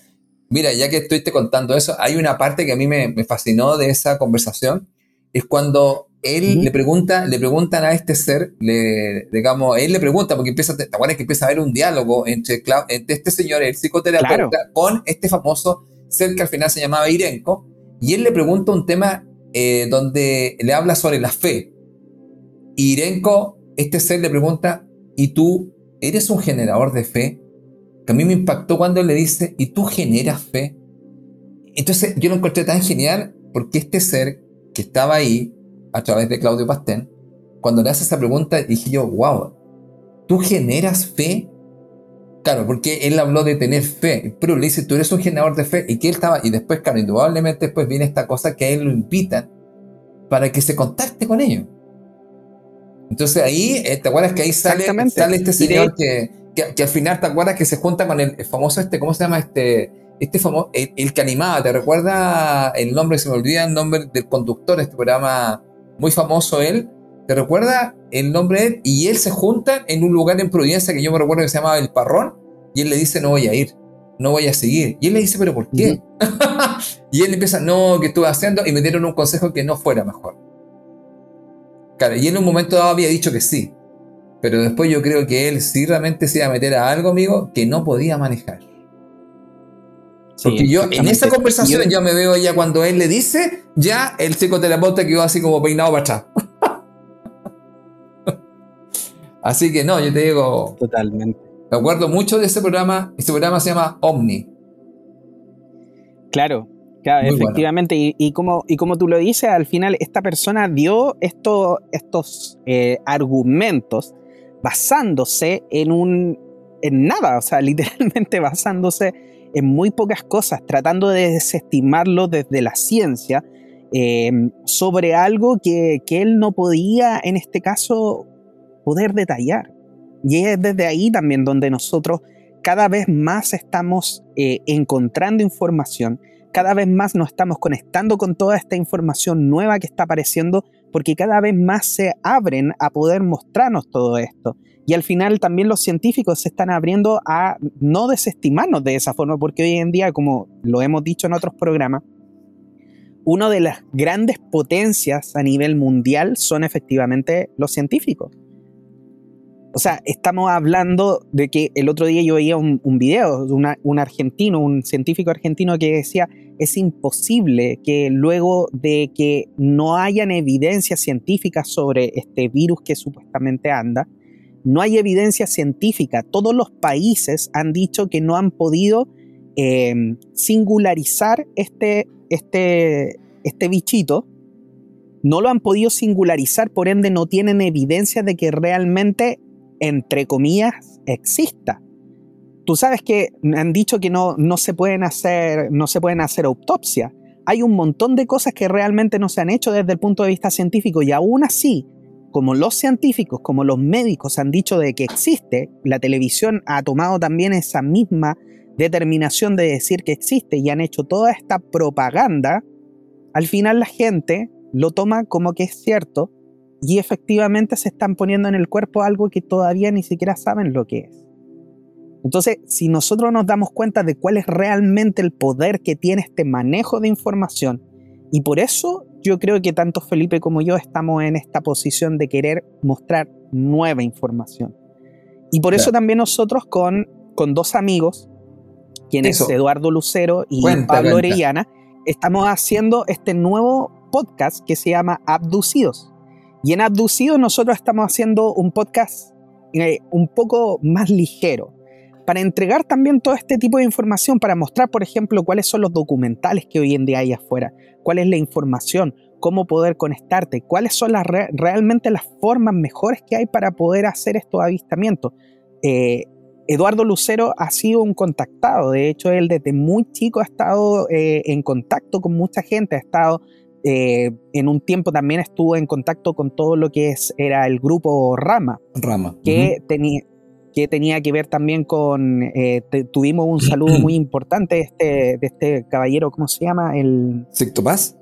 Speaker 2: mira, ya que estuviste contando eso, hay una parte que a mí me, fascinó de esa conversación, es cuando él le pregunta, le preguntan a este ser, le, digamos, él le pregunta, porque empieza, ¿te acuerdas que empieza a haber un diálogo entre, entre este señor, el psicoterapeuta, con este famoso ser que al final se llamaba Irenko, y él le pregunta un tema eh, donde le habla sobre la fe. Y Irenko, este ser le pregunta, ¿y tú eres un generador de fe? Que a mí me impactó cuando él le dice, ¿y tú generas fe? Entonces yo lo encontré tan genial porque este ser que estaba ahí a través de Claudio Pastén, cuando le hace esa pregunta, dije yo, wow, ¿tú generas fe? Claro, porque él habló de tener fe, pero le dice, tú eres un generador de fe, y que él estaba, y después, claro, indudablemente después viene esta cosa que a él lo invitan para que se contacte con ellos. Entonces ahí, eh, ¿te acuerdas que ahí sale, sale este señor que, que, al final, ¿te acuerdas que se junta con el, famoso este, ¿cómo se llama este? este famoso, el, que animaba, ¿te recuerda el nombre? Se me olvida el nombre del conductor de este programa, muy famoso él. ¿Te recuerda el nombre de él? Y él se juntan en un lugar en Providencia que yo me recuerdo que se llamaba El Parrón, y él le dice, no voy a ir, no voy a seguir. Y él le dice, pero ¿por qué? y él empieza, no, que estuve haciendo? Y me dieron un consejo que no fuera mejor. Claro, y en un momento dado había dicho que sí. Pero después yo creo que él sí realmente se iba a meter a algo, amigo, que no podía manejar. Porque yo en esa conversación ya me veo ya cuando él le dice, ya el psicoterapeuta quedó así como peinado para atrás. Así que no, yo te digo.
Speaker 1: Totalmente.
Speaker 2: Me acuerdo mucho de ese programa. Ese programa se llama Omni.
Speaker 1: Claro, claro efectivamente. Y, como, y como tú lo dices, al final esta persona dio esto, estos eh, argumentos basándose en un. en nada. O sea, literalmente basándose en muy pocas cosas, tratando de desestimarlo desde la ciencia em, sobre algo que, él no podía, en este caso, poder detallar. Y es desde ahí también donde nosotros cada vez más estamos eh, encontrando información, cada vez más nos estamos conectando con toda esta información nueva que está apareciendo, porque cada vez más se abren a poder mostrarnos todo esto. Y al final también los científicos se están abriendo a no desestimarnos de esa forma, porque hoy en día, como lo hemos dicho en otros programas, una de las grandes potencias a nivel mundial son efectivamente los científicos. O sea, estamos hablando de que el otro día yo veía un, video de un argentino, un científico argentino que decía, es imposible que luego de que no hayan evidencias científicas sobre este virus que supuestamente anda, no hay evidencia científica. Todos los países han dicho que no han podido em, singularizar este, este, este bichito. No lo han podido singularizar, por ende no tienen evidencia de que realmente, entre comillas, exista. Tú sabes que han dicho que no, no, se pueden hacer, no se pueden hacer autopsias. Hay un montón de cosas que realmente no se han hecho desde el punto de vista científico y aún así como los científicos, como los médicos han dicho de que existe, la televisión ha tomado también esa misma determinación de decir que existe y han hecho toda esta propaganda, al final la gente lo toma como que es cierto y efectivamente se están poniendo en el cuerpo algo que todavía ni siquiera saben lo que es. Entonces, si nosotros nos damos cuenta de cuál es realmente el poder que tiene este manejo de información, y por eso yo creo que tanto Felipe como yo estamos en esta posición de querer mostrar nueva información. Y por eso también nosotros con, con dos amigos, quienes es Eduardo Lucero y Pablo Orellana, estamos haciendo este nuevo podcast que se llama Abducidos. Y en Abducidos nosotros estamos haciendo un podcast eh, un poco más ligero, para entregar también todo este tipo de información, para mostrar, por ejemplo, cuáles son los documentales que hoy en día hay afuera, cuál es la información, cómo poder conectarte, cuáles son las realmente las formas mejores que hay para poder hacer estos avistamientos. Eh, Eduardo Lucero ha sido un contactado, de hecho él desde muy chico ha estado eh, en contacto con mucha gente, ha estado eh, en un tiempo también estuvo en contacto con todo lo que es, era el grupo Rama,
Speaker 2: Rama.
Speaker 1: que tenía que tenía que ver también con, tuvimos un saludo muy importante de este, de este caballero, ¿cómo se llama? El...
Speaker 2: Sixto Paz.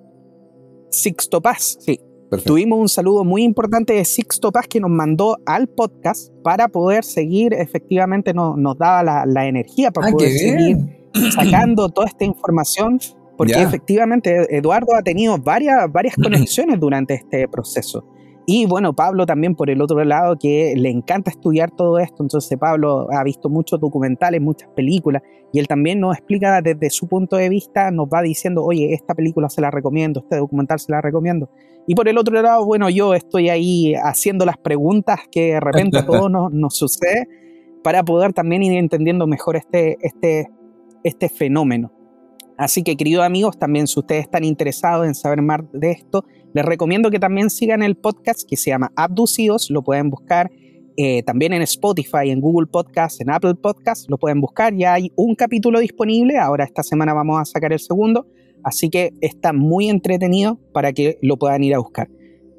Speaker 1: Sixto Paz, sí. Tuvimos un saludo muy importante de Sixto Paz que nos mandó al podcast para poder seguir, efectivamente nos, nos daba la, energía para poder seguir sacando toda esta información, porque efectivamente Eduardo ha tenido varias, varias conexiones durante este proceso. Y bueno, Pablo también por el otro lado, que le encanta estudiar todo esto. Entonces Pablo ha visto muchos documentales, muchas películas, y él también nos explica desde su punto de vista, nos va diciendo, oye, esta película se la recomiendo, este documental se la recomiendo. Y por el otro lado, bueno, yo estoy ahí haciendo las preguntas que de repente a todos nos, nos sucede para poder también ir entendiendo mejor este, este, este fenómeno. Así que, queridos amigos, también si ustedes están interesados en saber más de esto, les recomiendo que también sigan el podcast que se llama Abducidos, lo pueden buscar eh, también en Spotify, en Google Podcast, en Apple Podcast, lo pueden buscar, ya hay un capítulo disponible, ahora esta semana vamos a sacar el segundo, así que está muy entretenido para que lo puedan ir a buscar.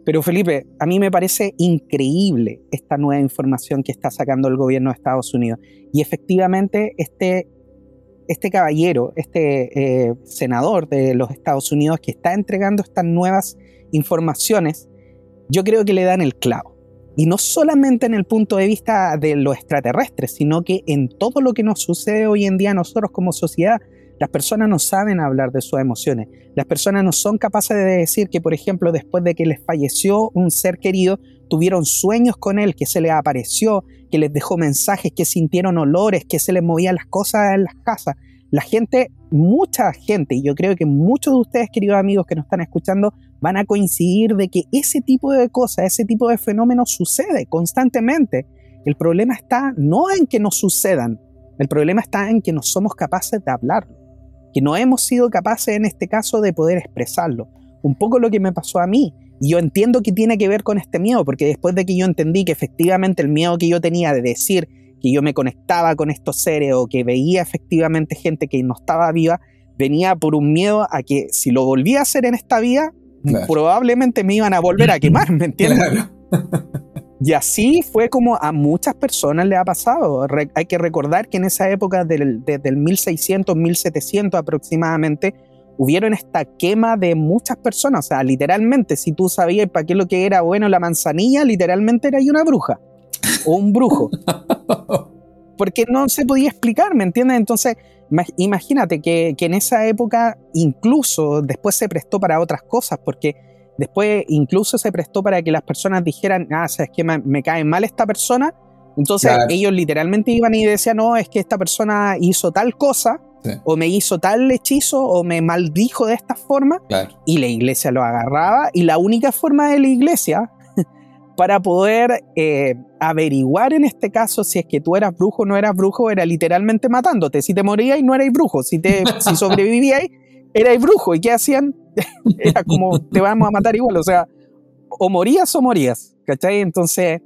Speaker 1: Pero Felipe, a mí me parece increíble esta nueva información que está sacando el gobierno de Estados Unidos. Y efectivamente, este este caballero, este eh, senador de los Estados Unidos que está entregando estas nuevas informaciones, yo creo que le dan el clavo. Y no solamente en el punto de vista de los extraterrestres, sino que en todo lo que nos sucede hoy en día nosotros como sociedad, las personas no saben hablar de sus emociones. Las personas no son capaces de decir que, por ejemplo, después de que les falleció un ser querido, tuvieron sueños con él, que se les apareció, que les dejó mensajes, que sintieron olores, que se les movían las cosas en las casas. La gente, mucha gente, y yo creo que muchos de ustedes, queridos amigos que nos están escuchando, van a coincidir de que ese tipo de cosas, ese tipo de fenómenos sucede constantemente. El problema está no en que no sucedan, el problema está en que no somos capaces de hablarlo que no hemos sido capaces en este caso de poder expresarlo. Un poco lo que me pasó a mí. Y yo entiendo que tiene que ver con este miedo, porque después de que yo entendí que efectivamente el miedo que yo tenía de decir que yo me conectaba con estos seres o que veía efectivamente gente que no estaba viva, venía por un miedo a que si lo volvía a hacer en esta vida, probablemente me iban a volver a quemar, ¿me entiendes? Y así fue como a muchas personas le ha pasado. hay que recordar que en esa época del, 1600, 1700 aproximadamente, hubieron esta quema de muchas personas. O sea, literalmente, si tú sabías para qué lo que era bueno la manzanilla, literalmente era una bruja o un brujo. Porque no se podía explicar, ¿me entiendes? Entonces, imagínate que, que en esa época incluso después se prestó para otras cosas, porque Después incluso se prestó para que las personas dijeran, ah, es que me, cae mal esta persona. Entonces ellos literalmente iban y decían, no, es que esta persona hizo tal cosa, o me hizo tal hechizo, o me maldijo de esta forma. Y la iglesia lo agarraba. Y la única forma de la iglesia para poder eh, averiguar en este caso si es que tú eras brujo o no eras brujo era literalmente matándote. Si te morías y no erais brujo, si, te, si sobrevivíais, erais brujo. ¿Y qué hacían? era como, te vamos a matar igual, o sea, o morías o morías, ¿cachai? Entonces,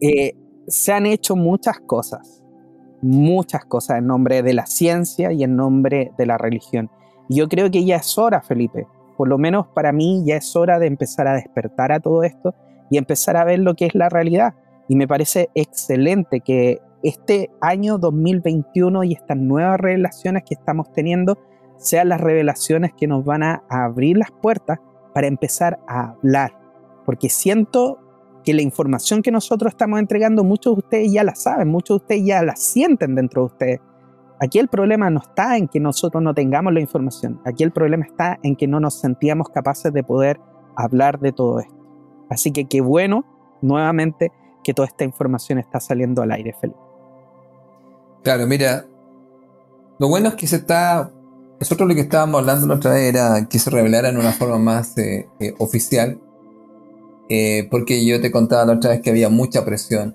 Speaker 1: eh, se han hecho muchas cosas, muchas cosas en nombre de la ciencia y en nombre de la religión. Yo creo que ya es hora, Felipe, por lo menos para mí ya es hora de empezar a despertar a todo esto y empezar a ver lo que es la realidad. Y me parece excelente que este año 2021 y estas nuevas relaciones que estamos teniendo sean las revelaciones que nos van a abrir las puertas para empezar a hablar. Porque siento que la información que nosotros estamos entregando, muchos de ustedes ya la saben, muchos de ustedes ya la sienten dentro de ustedes. Aquí el problema no está en que nosotros no tengamos la información, aquí el problema está en que no nos sentíamos capaces de poder hablar de todo esto. Así que qué bueno, nuevamente, que toda esta información está saliendo al aire, Felipe.
Speaker 2: Claro, mira, lo bueno es que se está nosotros lo que estábamos hablando la otra vez era que se revelara en una forma más eh, eh, oficial, eh, porque yo te contaba la otra vez que había mucha presión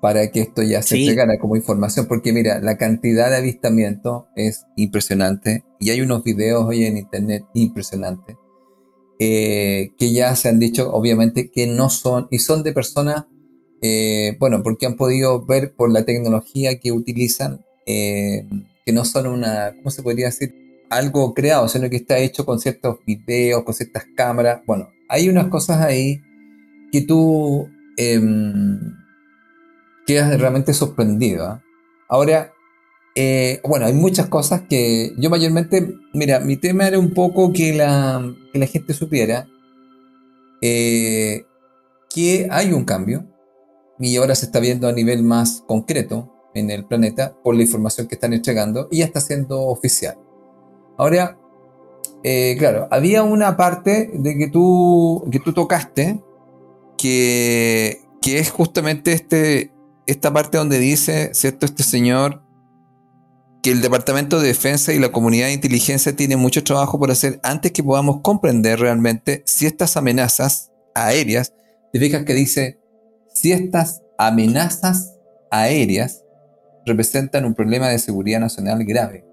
Speaker 2: para que esto ya se entregara como información, porque mira, la cantidad de avistamientos es impresionante y hay unos videos hoy en internet impresionantes que ya se han dicho obviamente que no son y son de personas, bueno, porque han podido ver por la tecnología que utilizan que no son una, ¿cómo se podría decir? Algo creado, sino que está hecho con ciertos videos, con ciertas cámaras. Bueno, hay unas cosas ahí que tú em, quedas realmente sorprendido. ¿ah? Ahora, eh, bueno, hay muchas cosas que yo mayormente, mira, mi tema era un poco que la, que la gente supiera eh, que hay un cambio y ahora se está viendo a nivel más concreto en el planeta por la información que están entregando y ya está siendo oficial. Ahora, eh, claro, había una parte de que tú, que tú tocaste que, que es justamente este, esta parte donde dice, ¿cierto? Este señor que el Departamento de Defensa y la comunidad de inteligencia tiene mucho trabajo por hacer antes que podamos comprender realmente si estas amenazas aéreas, te fijas que dice, si estas amenazas aéreas representan un problema de seguridad nacional grave.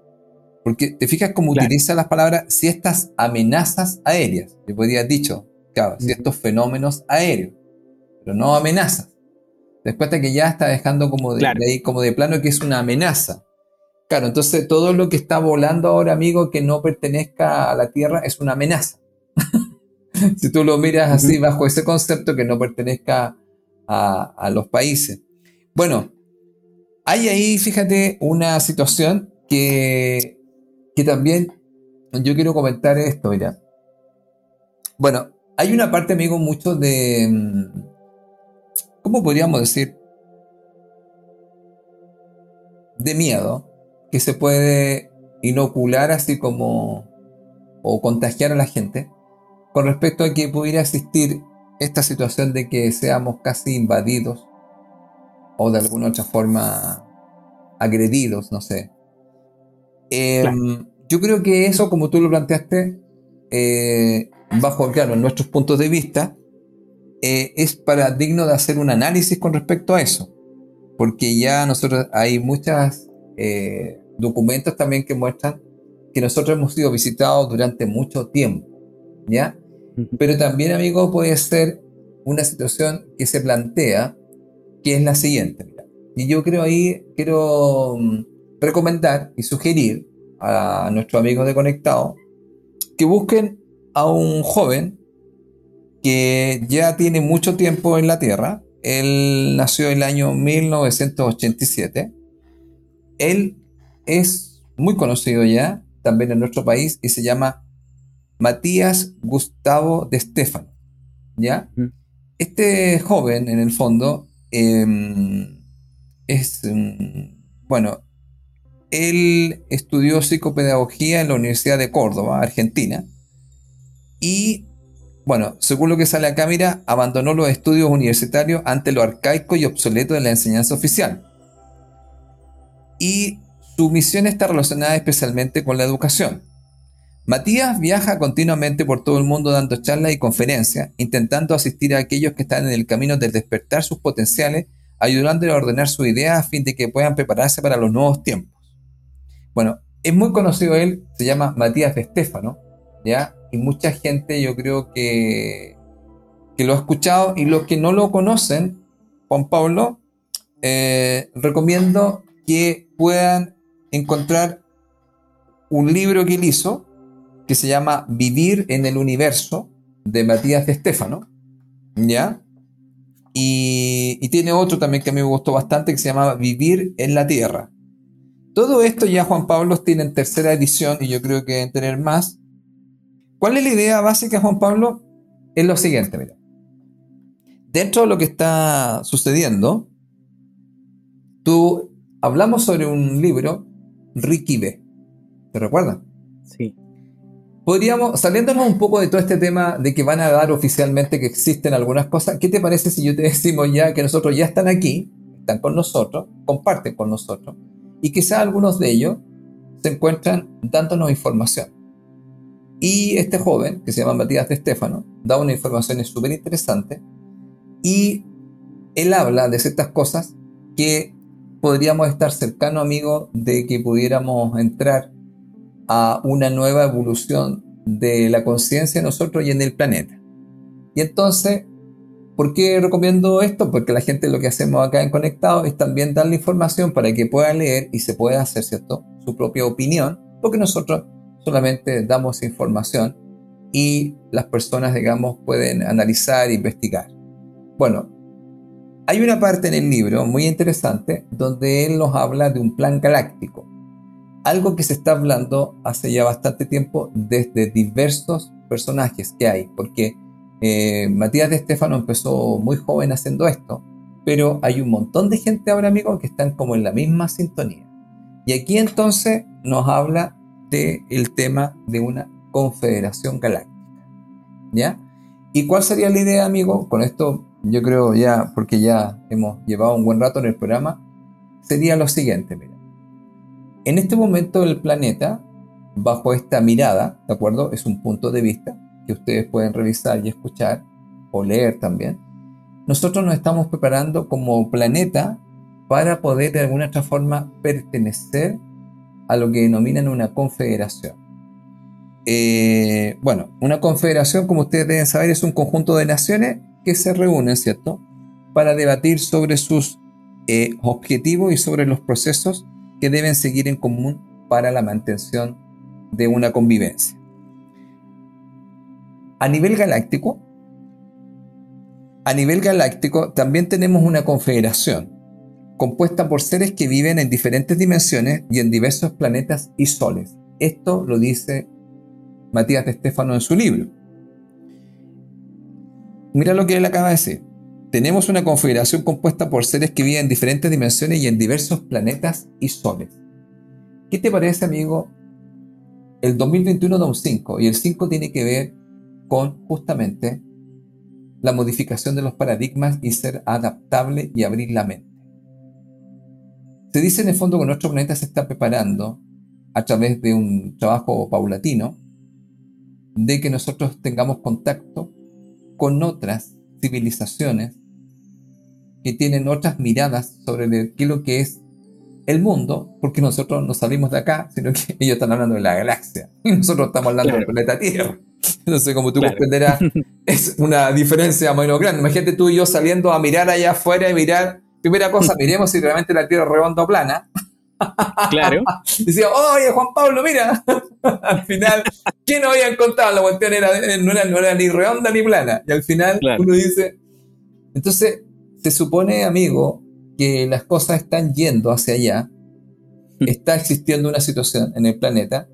Speaker 2: Porque te fijas cómo utiliza las palabras si estas amenazas aéreas, te podría haber dicho, claro, si estos fenómenos aéreos, pero no amenazas. Después de que ya está dejando como de, ahí, como de plano que es una amenaza. Claro, entonces todo lo que está volando ahora, amigo, que no pertenezca a la Tierra, es una amenaza. si tú lo miras así, bajo ese concepto que no pertenezca a los países. Bueno, hay ahí, fíjate, una situación que, que también yo quiero comentar esto, mira. Bueno, hay una parte, amigo, mucho de... Mm, ¿Cómo podríamos decir? De miedo que se puede inocular así como... o contagiar a la gente con respecto a que pudiera existir esta situación de que seamos casi invadidos o de alguna otra forma agredidos, no sé. Em, yo creo que eso, como tú lo planteaste, eh, bajo, claro, nuestros puntos de vista, eh, es para digno de hacer un análisis con respecto a eso. Porque ya nosotros hay muchos eh, documentos también que muestran que nosotros hemos sido visitados durante mucho tiempo. ¿Ya? Pero también, amigo, puede ser una situación que se plantea, que es la siguiente. Y yo creo ahí, quiero mm, recomendar y sugerir a nuestros amigos de Conectado que busquen a un joven que ya tiene mucho tiempo en la Tierra. Él nació en el año 1987. Él es muy conocido ya, también en nuestro país, y se llama Matías Gustavo de Stefano. ¿Ya? Este joven, en el fondo, em, es, bueno, él estudió psicopedagogía en la Universidad de Córdoba, Argentina, y, bueno, según lo que sale acá, mira, abandonó los estudios universitarios ante lo arcaico y obsoleto de la enseñanza oficial. Y su misión está relacionada especialmente con la educación. Matías viaja continuamente por todo el mundo dando charlas y conferencias, intentando asistir a aquellos que están en el camino de despertar sus potenciales, ayudándoles a ordenar sus ideas a fin de que puedan prepararse para los nuevos tiempos. Bueno, es muy conocido él, se llama Matías de Estéfano, ¿ya? Y mucha gente yo creo que, que lo ha escuchado y los que no lo conocen, Juan Pablo, eh, recomiendo que puedan encontrar un libro que él hizo, que se llama Vivir en el Universo, de Matías de Estéfano, ¿ya? Y, tiene otro también que a mí me gustó bastante, que se llama Vivir en la Tierra. Todo esto ya Juan Pablo tiene en tercera edición y yo creo que deben tener más. ¿Cuál es la idea básica, Juan Pablo? Es lo siguiente, mira. Dentro de lo que está sucediendo, tú hablamos sobre un libro, Ricky B. ¿Te recuerdas?
Speaker 1: Sí
Speaker 2: podríamos, saliéndonos un poco de todo este tema de que van a dar oficialmente que existen algunas cosas, ¿qué te parece si yo te decimos ya que nosotros ya están aquí, están con nosotros, comparten con nosotros, y quizá algunos de ellos se encuentran dándonos información? Y este joven, que se llama Matías de Estefano, da una información súper interesante y él habla de ciertas cosas que podríamos estar cercanos, amigos, de que pudiéramos entrar a una nueva evolución de la conciencia en nosotros y en el planeta. Y entonces, ¿por qué recomiendo esto? Porque la gente lo que hacemos acá en Conectado es también darle información para que pueda leer y se pueda hacer. Su propia opinión, porque nosotros solamente damos información y las personas, digamos, pueden analizar e investigar. Bueno, hay una parte en el libro muy interesante donde él nos habla de un plan galáctico algo que se está hablando hace ya bastante tiempo desde diversos personajes que hay, porque eh, Matías de Estefano empezó muy joven haciendo esto, pero hay un montón de gente ahora, amigos, que están como en la misma sintonía. Y aquí entonces nos habla del el tema de una confederación galáctica. ¿Ya? ¿Y cuál sería la idea, amigo? Con esto yo creo ya, porque ya hemos llevado un buen rato en el programa, sería lo siguiente, mira. En este momento el planeta, bajo esta mirada, ¿de acuerdo? Es un punto de vista que ustedes pueden revisar y escuchar o leer también. Nosotros nos estamos preparando como planeta para poder de alguna otra forma pertenecer a lo que denominan una confederación. Eh, bueno, una confederación, como ustedes deben saber, es un conjunto de naciones que se reúnen, ¿cierto? Para debatir sobre sus eh, objetivos y sobre los procesos que deben seguir en común para la mantención de una convivencia. A nivel galáctico, a nivel galáctico también tenemos una confederación compuesta por seres que viven en diferentes dimensiones y en diversos planetas y soles. Esto lo dice Matías de Estefano en su libro. Mira lo que él acaba de decir. Tenemos una configuración compuesta por seres que viven en diferentes dimensiones y en diversos planetas y soles. ¿Qué te parece, amigo? El 2021 da un 5 y el 5 tiene que ver con justamente la modificación de los paradigmas y ser adaptable y abrir la mente. Se dice en el fondo que nuestro planeta se está preparando a través de un trabajo paulatino de que nosotros tengamos contacto con otras civilizaciones que tienen otras miradas sobre qué es lo que es el mundo, porque nosotros no salimos de acá, sino que ellos están hablando de la galaxia y nosotros estamos hablando del planeta Tierra. Entonces, como tú comprenderás, es una diferencia muy grande. Imagínate tú y yo saliendo a mirar allá afuera y mirar, primera cosa, miremos si realmente la Tierra es redonda o plana.
Speaker 1: Claro.
Speaker 2: Decía, oye, Juan Pablo, mira. al final, ¿quién no había encontrado? La cuestión era, no, era, ni redonda ni plana. Y al final uno dice, entonces, se supone, amigo, que las cosas están yendo hacia allá. Hmm. Está existiendo una situación en el planeta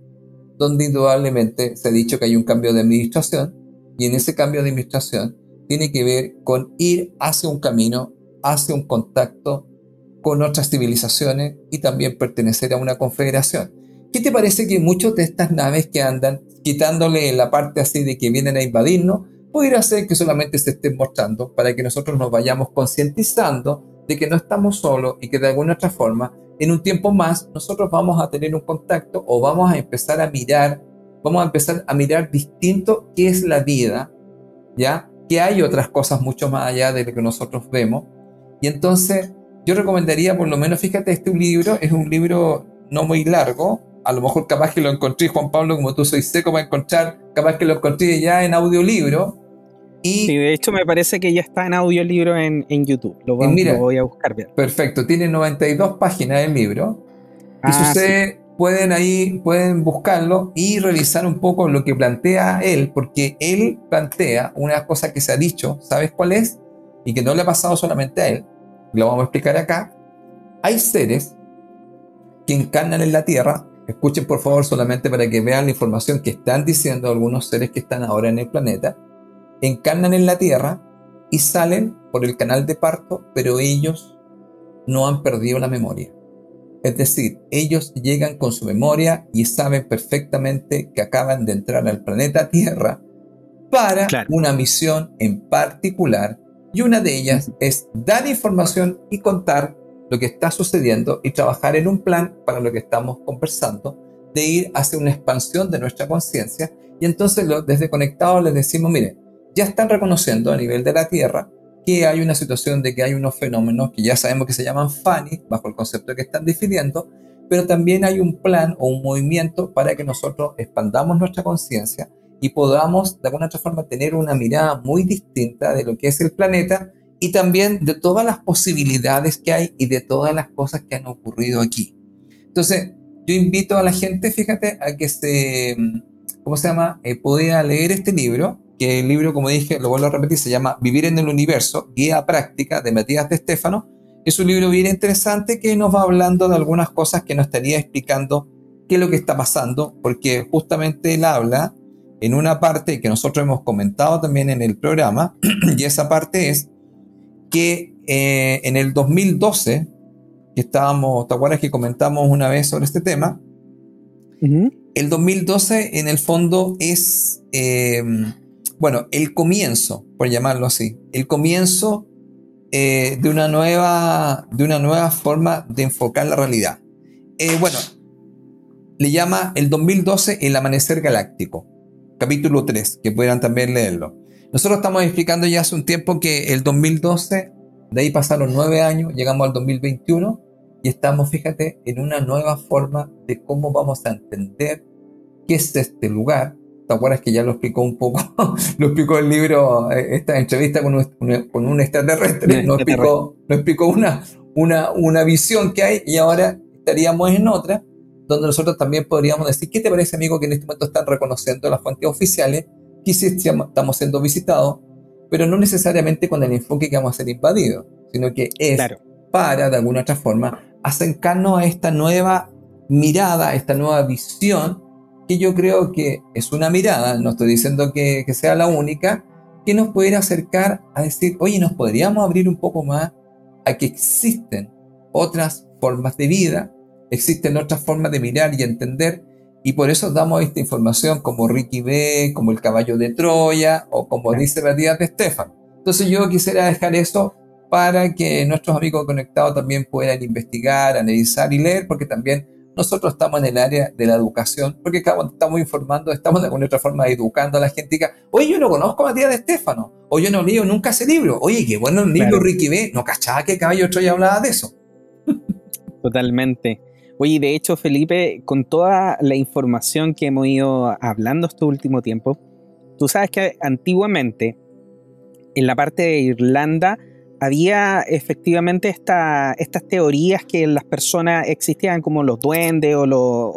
Speaker 2: donde indudablemente se ha dicho que hay un cambio de administración y en ese cambio de administración tiene que ver con ir hacia un camino, hacia un contacto con otras civilizaciones y también pertenecer a una confederación. ¿Qué te parece que muchas de estas naves que andan quitándole la parte así de que vienen a invadirnos, pudiera ser que solamente se estén mostrando para que nosotros nos vayamos concientizando de que no estamos solos y que de alguna otra forma, en un tiempo más, nosotros vamos a tener un contacto o vamos a empezar a mirar, vamos a empezar a mirar distinto qué es la vida, ¿ya? Que hay otras cosas mucho más allá de lo que nosotros vemos. Y entonces, yo recomendaría, por lo menos, fíjate, este libro es un libro no muy largo, a lo mejor capaz que lo encontré, Juan Pablo, como tú soy seco para encontrar, capaz que lo encontré ya en audiolibro,
Speaker 1: Sí, de hecho me parece que ya está en audiolibro en, en YouTube. Lo, voy a buscar bien.
Speaker 2: Perfecto, tiene 92 páginas el libro. y si ah, ustedes pueden ahí, pueden buscarlo y revisar un poco lo que plantea él, porque él plantea una cosa que se ha dicho, ¿sabes cuál es? Y que no le ha pasado solamente a él, lo vamos a explicar acá. Hay seres que encarnan en la Tierra, escuchen por favor solamente para que vean la información que están diciendo algunos seres que están ahora en el planeta, encarnan en la tierra y salen por el canal de parto, pero ellos no han perdido la memoria. Es decir, ellos llegan con su memoria y saben perfectamente que acaban de entrar al planeta Tierra para una misión en particular y una de ellas es dar información y contar lo que está sucediendo y trabajar en un plan para lo que estamos conversando, de ir hacia una expansión de nuestra conciencia. Y entonces desde conectados les decimos, miren, ya están reconociendo a nivel de la Tierra que hay una situación de que hay unos fenómenos que ya sabemos que se llaman FANI, bajo el concepto que están definiendo, pero también hay un plan o un movimiento para que nosotros expandamos nuestra conciencia y podamos de alguna otra forma tener una mirada muy distinta de lo que es el planeta y también de todas las posibilidades que hay y de todas las cosas que han ocurrido aquí. Entonces, yo invito a la gente, fíjate, a que se, ¿cómo se llama? Eh, pueda leer este libro que el libro, como dije, lo vuelvo a repetir, se llama Vivir en el Universo, Guía Práctica de Matías de Estéfano. Es un libro bien interesante que nos va hablando de algunas cosas que nos estaría explicando qué es lo que está pasando, porque justamente él habla en una parte que nosotros hemos comentado también en el programa, y esa parte es que eh, en el 2012, que estábamos, ¿te acuerdas que comentamos una vez sobre este tema? El 2012 en el fondo es... Eh, bueno, el comienzo, por llamarlo así, el comienzo eh, de, una nueva, de una nueva forma de enfocar la realidad. Eh, bueno, le llama el 2012 El Amanecer Galáctico, capítulo 3, que puedan también leerlo. Nosotros estamos explicando ya hace un tiempo que el 2012, de ahí pasaron nueve años, llegamos al 2021 y estamos, fíjate, en una nueva forma de cómo vamos a entender qué es este lugar, ¿Te acuerdas que ya lo explicó un poco? lo explicó el libro, eh, esta entrevista con un, con un extraterrestre, nos explicó, nos explicó una, una, una visión que hay y ahora estaríamos en otra, donde nosotros también podríamos decir, ¿qué te parece amigo que en este momento están reconociendo las fuentes oficiales? Que sí estamos siendo visitados, pero no necesariamente con el enfoque que vamos a ser invadidos, sino que es para, de alguna otra forma, acercarnos a esta nueva mirada, a esta nueva visión, que yo creo que es una mirada, no estoy diciendo que, que sea la única, que nos pudiera acercar a decir, oye, nos podríamos abrir un poco más a que existen otras formas de vida, existen otras formas de mirar y entender, y por eso damos esta información como Ricky B, como el caballo de Troya, o como dice Matías de Estefan. Entonces yo quisiera dejar eso para que nuestros amigos conectados también puedan investigar, analizar y leer, porque también nosotros estamos en el área de la educación, porque estamos informando, estamos de alguna otra forma educando a la gente. Que, Oye, yo no conozco a Matías de Estefano, o yo no leo nunca ese libro. Oye, qué bueno el libro Ricky B. No cachaba que Caballo Troya hablaba de eso.
Speaker 1: Totalmente. Oye, de hecho, Felipe, con toda la información que hemos ido hablando este último tiempo, tú sabes que antiguamente, en la parte de Irlanda, había efectivamente estas teorías que las personas existían como los duendes o,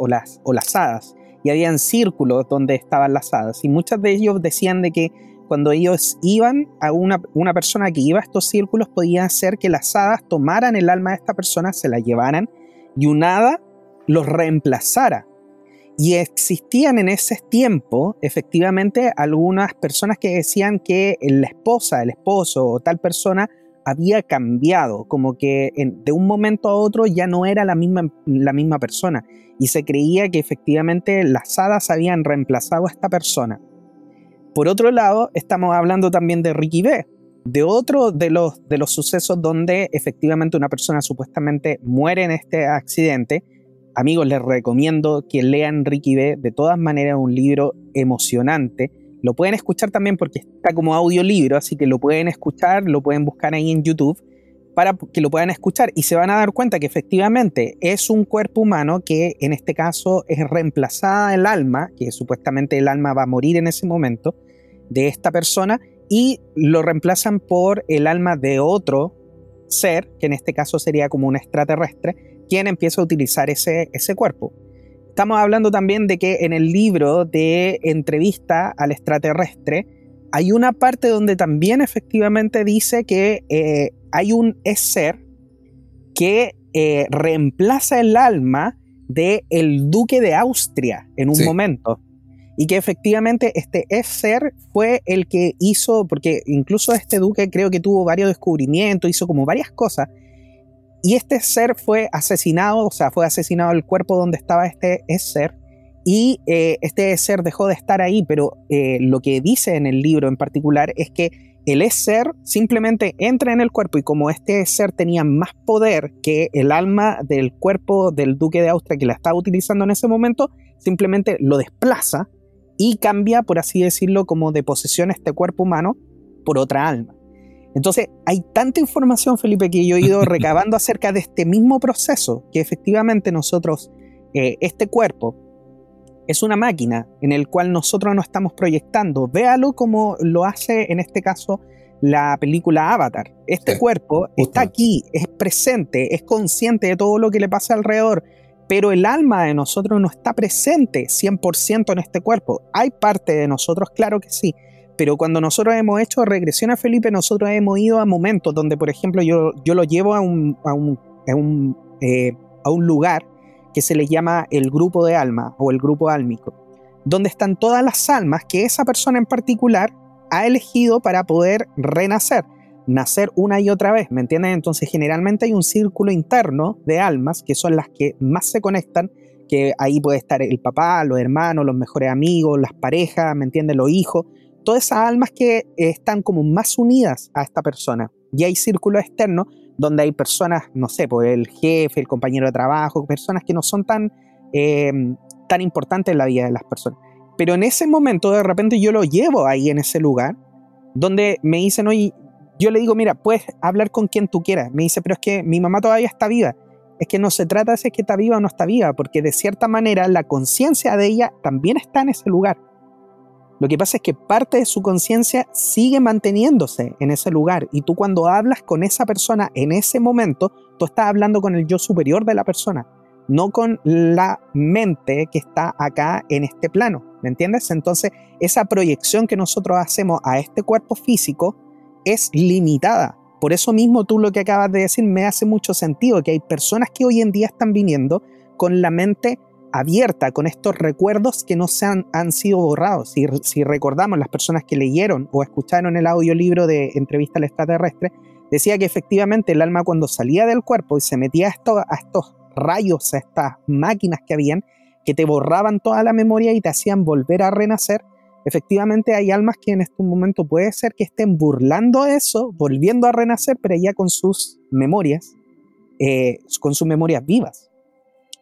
Speaker 1: las, o las hadas, y habían círculos donde estaban las hadas, y muchos de ellos decían de que cuando ellos iban a una, una persona que iba a estos círculos, podía hacer que las hadas tomaran el alma de esta persona, se la llevaran, y un hada los reemplazara. Y existían en ese tiempo, efectivamente, algunas personas que decían que la esposa, el esposo o tal persona había cambiado, como que de un momento a otro ya no era la misma, la misma persona y se creía que efectivamente las hadas habían reemplazado a esta persona. Por otro lado, estamos hablando también de Ricky B, de otro de los, de los sucesos donde efectivamente una persona supuestamente muere en este accidente. Amigos, les recomiendo que lean Ricky B, de todas maneras un libro emocionante lo pueden escuchar también porque está como audiolibro, así que lo pueden escuchar, lo pueden buscar ahí en YouTube para que lo puedan escuchar y se van a dar cuenta que efectivamente es un cuerpo humano que en este caso es reemplazada el alma, que supuestamente el alma va a morir en ese momento de esta persona y lo reemplazan por el alma de otro ser, que en este caso sería como un extraterrestre, quien empieza a utilizar ese, ese cuerpo. Estamos hablando también de que en el libro de entrevista al extraterrestre hay una parte donde también efectivamente dice que eh, hay un ser que eh, reemplaza el alma de el duque de Austria en un momento. Y que efectivamente este ser fue el que hizo, porque incluso este duque creo que tuvo varios descubrimientos, hizo como varias cosas, y este ser fue asesinado, o sea, fue asesinado el cuerpo donde estaba este ser. Y eh, este ser dejó de estar ahí, pero eh, lo que dice en el libro en particular es que el ser simplemente entra en el cuerpo y como este ser tenía más poder que el alma del cuerpo del duque de Austria que la estaba utilizando en ese momento, simplemente lo desplaza y cambia, por así decirlo, como de posesión este cuerpo humano por otra alma. Entonces, hay tanta información, Felipe, que yo he ido recabando acerca de este mismo proceso, que efectivamente nosotros, eh, este cuerpo, es una máquina en el cual nosotros nos estamos proyectando. Véalo como lo hace en este caso la película Avatar. Este cuerpo está aquí, es presente, es consciente de todo lo que le pasa alrededor, pero el alma de nosotros no está presente 100% en este cuerpo. Hay parte de nosotros, claro que sí, pero cuando nosotros hemos hecho regresión a Felipe, nosotros hemos ido a momentos donde, por ejemplo, yo, yo lo llevo a un, a un, eh, a un, lugar que se le llama el grupo de alma o el grupo álmico, donde están todas las almas que esa persona en particular ha elegido para poder renacer, nacer una y otra vez, ¿me entienden? Entonces generalmente hay un círculo interno de almas que son las que más se conectan, que ahí puede estar el papá, los hermanos, los mejores amigos, las parejas, ¿me entienden? Los hijos, todas esas almas que están como más unidas a esta persona. Y hay círculos externos donde hay personas, no sé, por el jefe, el compañero de trabajo, personas que no son tan, eh, tan importantes en la vida de las personas. Pero en ese momento, de repente, yo lo llevo ahí en ese lugar, donde me dicen, oye, yo le digo, mira, puedes hablar con quien tú quieras. Me dice, pero es que mi mamá todavía está viva. Es que no se trata de si que está viva o no está viva, porque de cierta manera la conciencia de ella también está en ese lugar. Lo que pasa es que parte de su conciencia sigue manteniéndose en ese lugar. Y tú cuando hablas con esa persona en ese momento, tú estás hablando con el yo superior de la persona, no con la mente que está acá en este plano, ¿me entiendes? Entonces, esa proyección que nosotros hacemos a este cuerpo físico es limitada, por eso mismo tú lo que acabas de decir me hace mucho sentido, que hay personas que hoy en día están viniendo con la mente abierta, con estos recuerdos que no se han, han sido borrados. Si, recordamos las personas que leyeron o escucharon el audiolibro de Entrevista al extraterrestre, decía que efectivamente el alma cuando salía del cuerpo y se metía a estos rayos, a estas máquinas que habían, que te borraban toda la memoria y te hacían volver a renacer, efectivamente hay almas que en este momento puede ser que estén burlando eso, volviendo a renacer, pero ya con sus memorias, eh, con sus memorias vivas.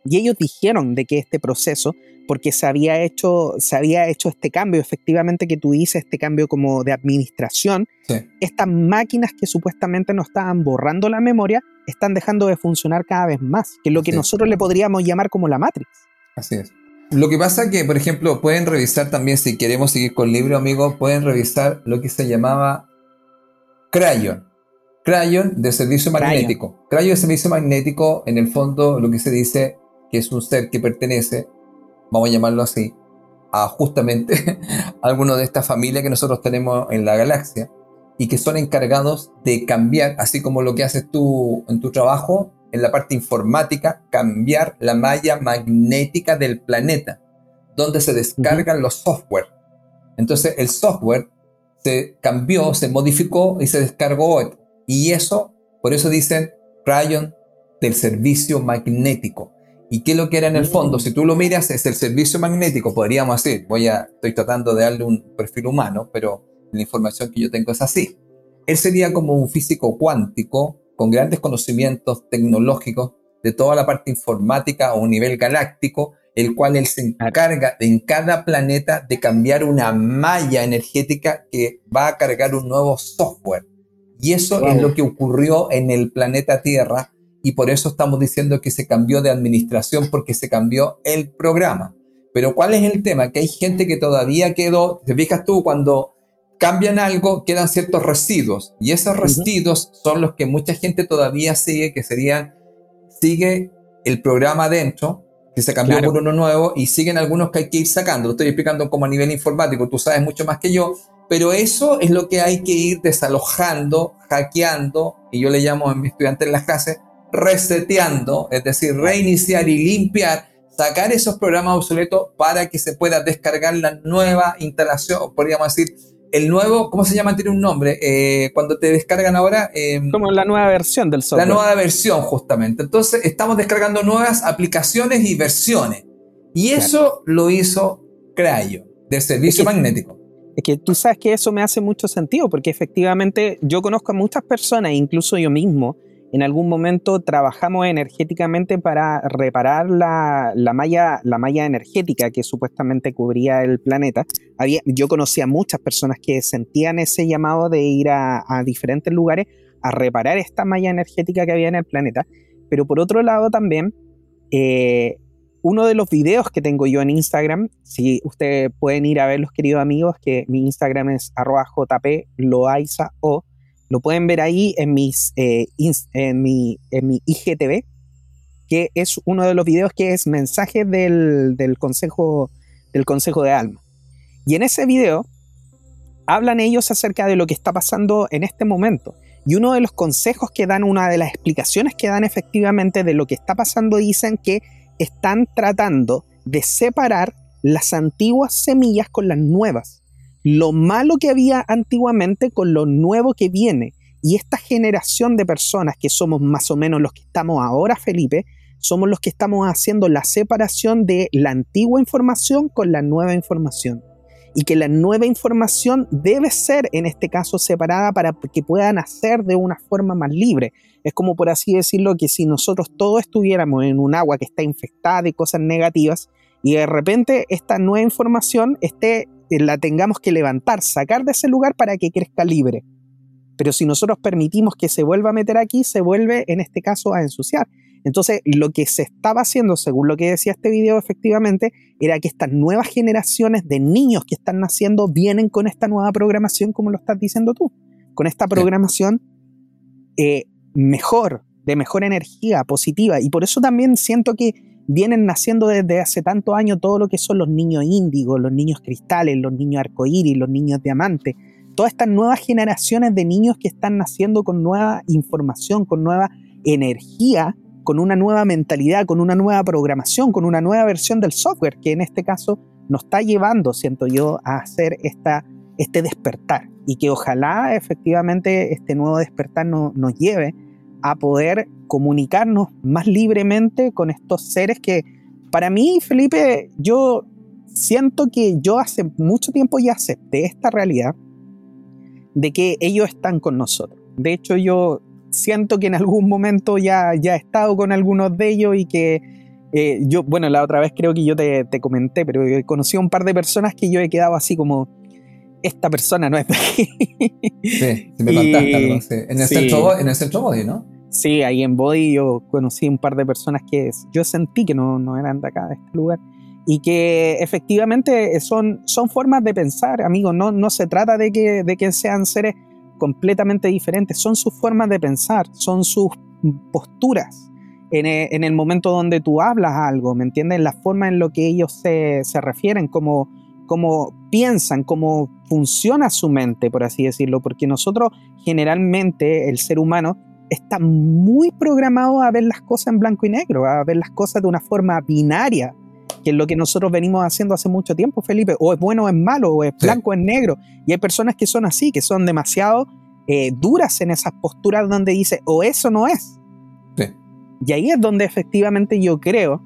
Speaker 1: Y ellos dijeron de que este proceso, porque se había hecho, se había hecho este cambio, efectivamente que tú dices, este cambio como de administración, estas máquinas que supuestamente no estaban borrando la memoria, están dejando de funcionar cada vez más, que es lo que nosotros le podríamos llamar como la Matrix.
Speaker 2: Así es. Lo que pasa que, por ejemplo, pueden revisar también, si queremos seguir con el libro, amigos, pueden revisar lo que se llamaba Crayon. Crayon de servicio magnético. Crayon de servicio magnético, en el fondo, lo que se dice que es un ser que pertenece, vamos a llamarlo así, a justamente alguno de esta familia que nosotros tenemos en la galaxia y que son encargados de cambiar, así como lo que haces tú en tu trabajo, en la parte informática cambiar la malla magnética del planeta, donde se descargan los software. Entonces el software se cambió, se modificó y se descargó. Y eso, por eso dicen rayon del servicio magnético. ¿Y qué es lo que era en el fondo? Si tú lo miras, es el servicio magnético, podríamos decir. Voy a, estoy tratando de darle un perfil humano, pero la información que yo tengo es así. Él sería como un físico cuántico con grandes conocimientos tecnológicos de toda la parte informática a un nivel galáctico, el cual él se encarga en cada planeta de cambiar una malla energética que va a cargar un nuevo software. Y eso es lo que ocurrió en el planeta Tierra y por eso estamos diciendo que se cambió de administración porque se cambió el programa. Pero ¿cuál es el tema? Que hay gente que todavía quedó, te fijas tú, cuando cambian algo, quedan ciertos residuos. Y esos residuos son los que mucha gente todavía sigue, que serían, sigue el programa adentro, que se cambió por uno nuevo, y siguen algunos que hay que ir sacando. Lo estoy explicando como a nivel informático, tú sabes mucho más que yo, pero eso es lo que hay que ir desalojando, hackeando, y yo le llamo a mis estudiantes en las clases, reseteando, es decir, reiniciar y limpiar, sacar esos programas obsoletos para que se pueda descargar la nueva instalación, podríamos decir, el nuevo, ¿cómo se llama? Tiene un nombre. Eh, cuando te descargan ahora.
Speaker 1: Em, Como la nueva versión del software.
Speaker 2: La nueva versión, justamente. Entonces, estamos descargando nuevas aplicaciones y versiones. Y eso lo hizo Crayo, de servicio magnético.
Speaker 1: Es que tú sabes que eso me hace mucho sentido, porque efectivamente yo conozco a muchas personas, incluso yo mismo, en algún momento trabajamos energéticamente para reparar la, malla, la malla energética que supuestamente cubría el planeta. Había, yo conocía muchas personas que sentían ese llamado de ir a, diferentes lugares a reparar esta malla energética que había en el planeta. Pero por otro lado también, eh, uno de los videos que tengo yo en Instagram, si ustedes pueden ir a ver los queridos amigos, que mi Instagram es arroba jploaiza o lo pueden ver ahí en, eh, mi, IGTV, que es uno de los videos que es mensaje del, consejo, del consejo de Alma. Y en ese video hablan ellos acerca de lo que está pasando en este momento. Y uno de los consejos que dan, una de las explicaciones que dan efectivamente de lo que está pasando, dicen que están tratando de separar las antiguas semillas con las nuevas lo malo que había antiguamente con lo nuevo que viene. Y esta generación de personas que somos más o menos los que estamos ahora, Felipe, somos los que estamos haciendo la separación de la antigua información con la nueva información. Y que la nueva información debe ser, en este caso, separada para que puedan hacer de una forma más libre. Es como, por así decirlo, que si nosotros todos estuviéramos en un agua que está infectada de cosas negativas y de repente esta nueva información esté la tengamos que levantar, sacar de ese lugar para que crezca libre. Pero si nosotros permitimos que se vuelva a meter aquí, se vuelve en este caso a ensuciar. Entonces, lo que se estaba haciendo, según lo que decía este video, efectivamente, era que estas nuevas generaciones de niños que están naciendo vienen con esta nueva programación, como lo estás diciendo tú, con esta programación eh, mejor, de mejor energía, positiva. Y por eso también siento que vienen naciendo desde hace tantos años todo lo que son los niños índigos, los niños cristales, los niños arcoíris, los niños diamantes, todas estas nuevas generaciones de niños que están naciendo con nueva información, con nueva energía, con una nueva mentalidad, con una nueva programación, con una nueva versión del software, que en este caso nos está llevando, siento yo, a hacer esta, este despertar. Y que ojalá efectivamente este nuevo despertar nos lleve a poder comunicarnos más libremente con estos seres que para mí, Felipe, yo siento que yo hace mucho tiempo ya acepté esta realidad de que ellos están con nosotros. De hecho, yo siento que en algún momento ya, ya he estado con algunos de ellos y que eh, yo, bueno, la otra vez creo que yo te, te comenté, pero he conocido un par de personas que yo he quedado así como, esta persona no es de aquí.
Speaker 2: Sí, me contaste algo, En el, centro, en el centro Body, ¿no?
Speaker 1: Sí, ahí en Body yo conocí un par de personas que yo sentí que no, no eran de acá, de este lugar y que efectivamente son, son formas de pensar, amigos, no, no se trata de que, de que sean seres completamente diferentes, son sus formas de pensar, son sus posturas en el, en el momento donde tú hablas algo, ¿me entiendes? La forma en lo que ellos se, se refieren, cómo, cómo piensan, cómo funciona su mente, por así decirlo, porque nosotros generalmente, el ser humano, está muy programado a ver las cosas en blanco y negro, a ver las cosas de una forma binaria, que es lo que nosotros venimos haciendo hace mucho tiempo, Felipe, o es bueno o es malo, o es blanco o es negro. Y hay personas que son así, que son demasiado eh, duras en esas posturas donde dice, o eso no es. Y ahí es donde efectivamente yo creo,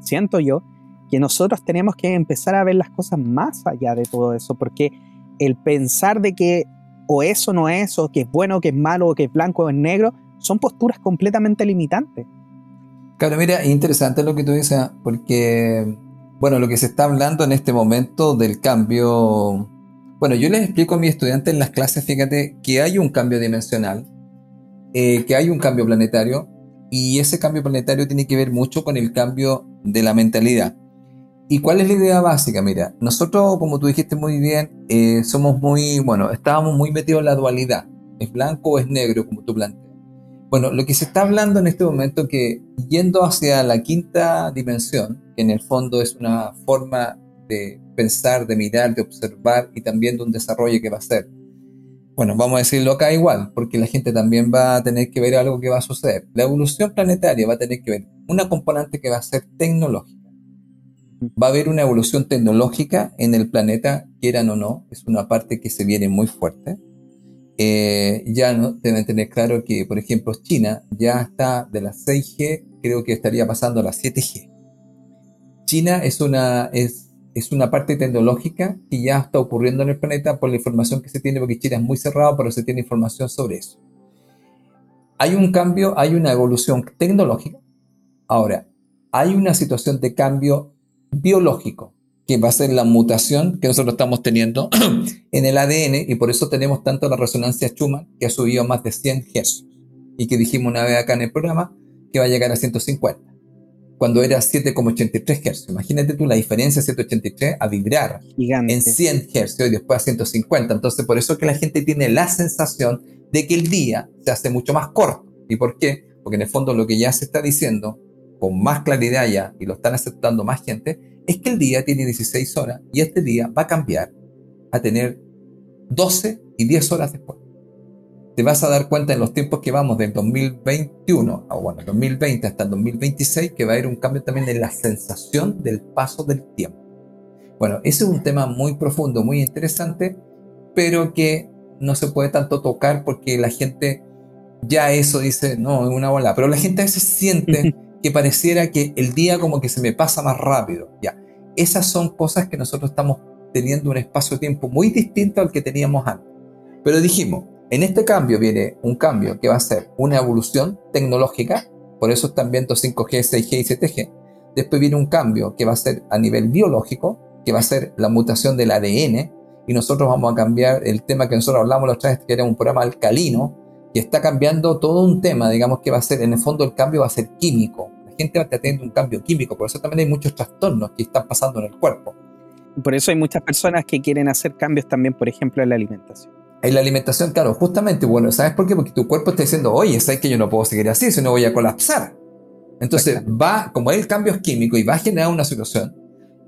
Speaker 1: siento yo, que nosotros tenemos que empezar a ver las cosas más allá de todo eso, porque el pensar de que o eso no es, o que es bueno, o que es malo, o que es blanco o es negro, son posturas completamente limitantes.
Speaker 2: Claro, mira, es interesante lo que tú dices, porque, bueno, lo que se está hablando en este momento del cambio, bueno, yo les explico a mis estudiantes en las clases, fíjate, que hay un cambio dimensional, eh, que hay un cambio planetario, y ese cambio planetario tiene que ver mucho con el cambio de la mentalidad. ¿Y cuál es la idea básica? Mira, nosotros, como tú dijiste muy bien, eh, somos muy, bueno, estábamos muy metidos en la dualidad. ¿Es blanco o es negro, como tú planteas? Bueno, lo que se está hablando en este momento que yendo hacia la quinta dimensión, que en el fondo es una forma de pensar, de mirar, de observar y también de un desarrollo que va a ser. Bueno, vamos a decirlo acá igual, porque la gente también va a tener que ver algo que va a suceder. La evolución planetaria va a tener que ver una componente que va a ser tecnológica. Va a haber una evolución tecnológica en el planeta, quieran o no, es una parte que se viene muy fuerte eh, ya no, deben tener claro que, por ejemplo, China ya está de la 6G, creo que estaría pasando a la 7G. China es una, es, es una parte tecnológica que ya está ocurriendo en el planeta por la información que se tiene, porque China es muy cerrado, pero se tiene información sobre eso. Hay un cambio, hay una evolución tecnológica. Ahora, hay una situación de cambio biológico que va a ser la mutación que nosotros estamos teniendo en el ADN y por eso tenemos tanto la resonancia Schumann que ha subido a más de 100 Hz y que dijimos una vez acá en el programa que va a llegar a 150 cuando era 7,83 Hz. Imagínate tú la diferencia de 183 a vibrar en 100 Hz y después a 150. Entonces por eso que la gente tiene la sensación de que el día se hace mucho más corto. ¿Y por qué? Porque en el fondo lo que ya se está diciendo con más claridad ya y lo están aceptando más gente es que el día tiene 16 horas y este día va a cambiar a tener 12 y 10 horas después. Te vas a dar cuenta en los tiempos que vamos del 2021, o bueno, 2020 hasta el 2026, que va a haber un cambio también en la sensación del paso del tiempo. Bueno, ese es un tema muy profundo, muy interesante, pero que no se puede tanto tocar porque la gente ya eso dice, no, es una bola, pero la gente a veces siente que pareciera que el día como que se me pasa más rápido. Ya, esas son cosas que nosotros estamos teniendo un espacio-tiempo muy distinto al que teníamos antes. Pero dijimos, en este cambio viene un cambio que va a ser una evolución tecnológica, por eso están viendo 5G, 6G y 7G. Después viene un cambio que va a ser a nivel biológico, que va a ser la mutación del ADN, y nosotros vamos a cambiar el tema que nosotros hablamos la otra que era un programa alcalino, que está cambiando todo un tema, digamos que va a ser, en el fondo el cambio va a ser químico. Gente va a tener un cambio químico, por eso también hay muchos trastornos que están pasando en el cuerpo.
Speaker 1: Por eso hay muchas personas que quieren hacer cambios también, por ejemplo, en la alimentación.
Speaker 2: En la alimentación, claro, justamente, bueno, ¿sabes por qué? Porque tu cuerpo está diciendo, oye, sabes que yo no puedo seguir así, si no voy a colapsar. Entonces va, como el cambio es químico y va a generar una situación.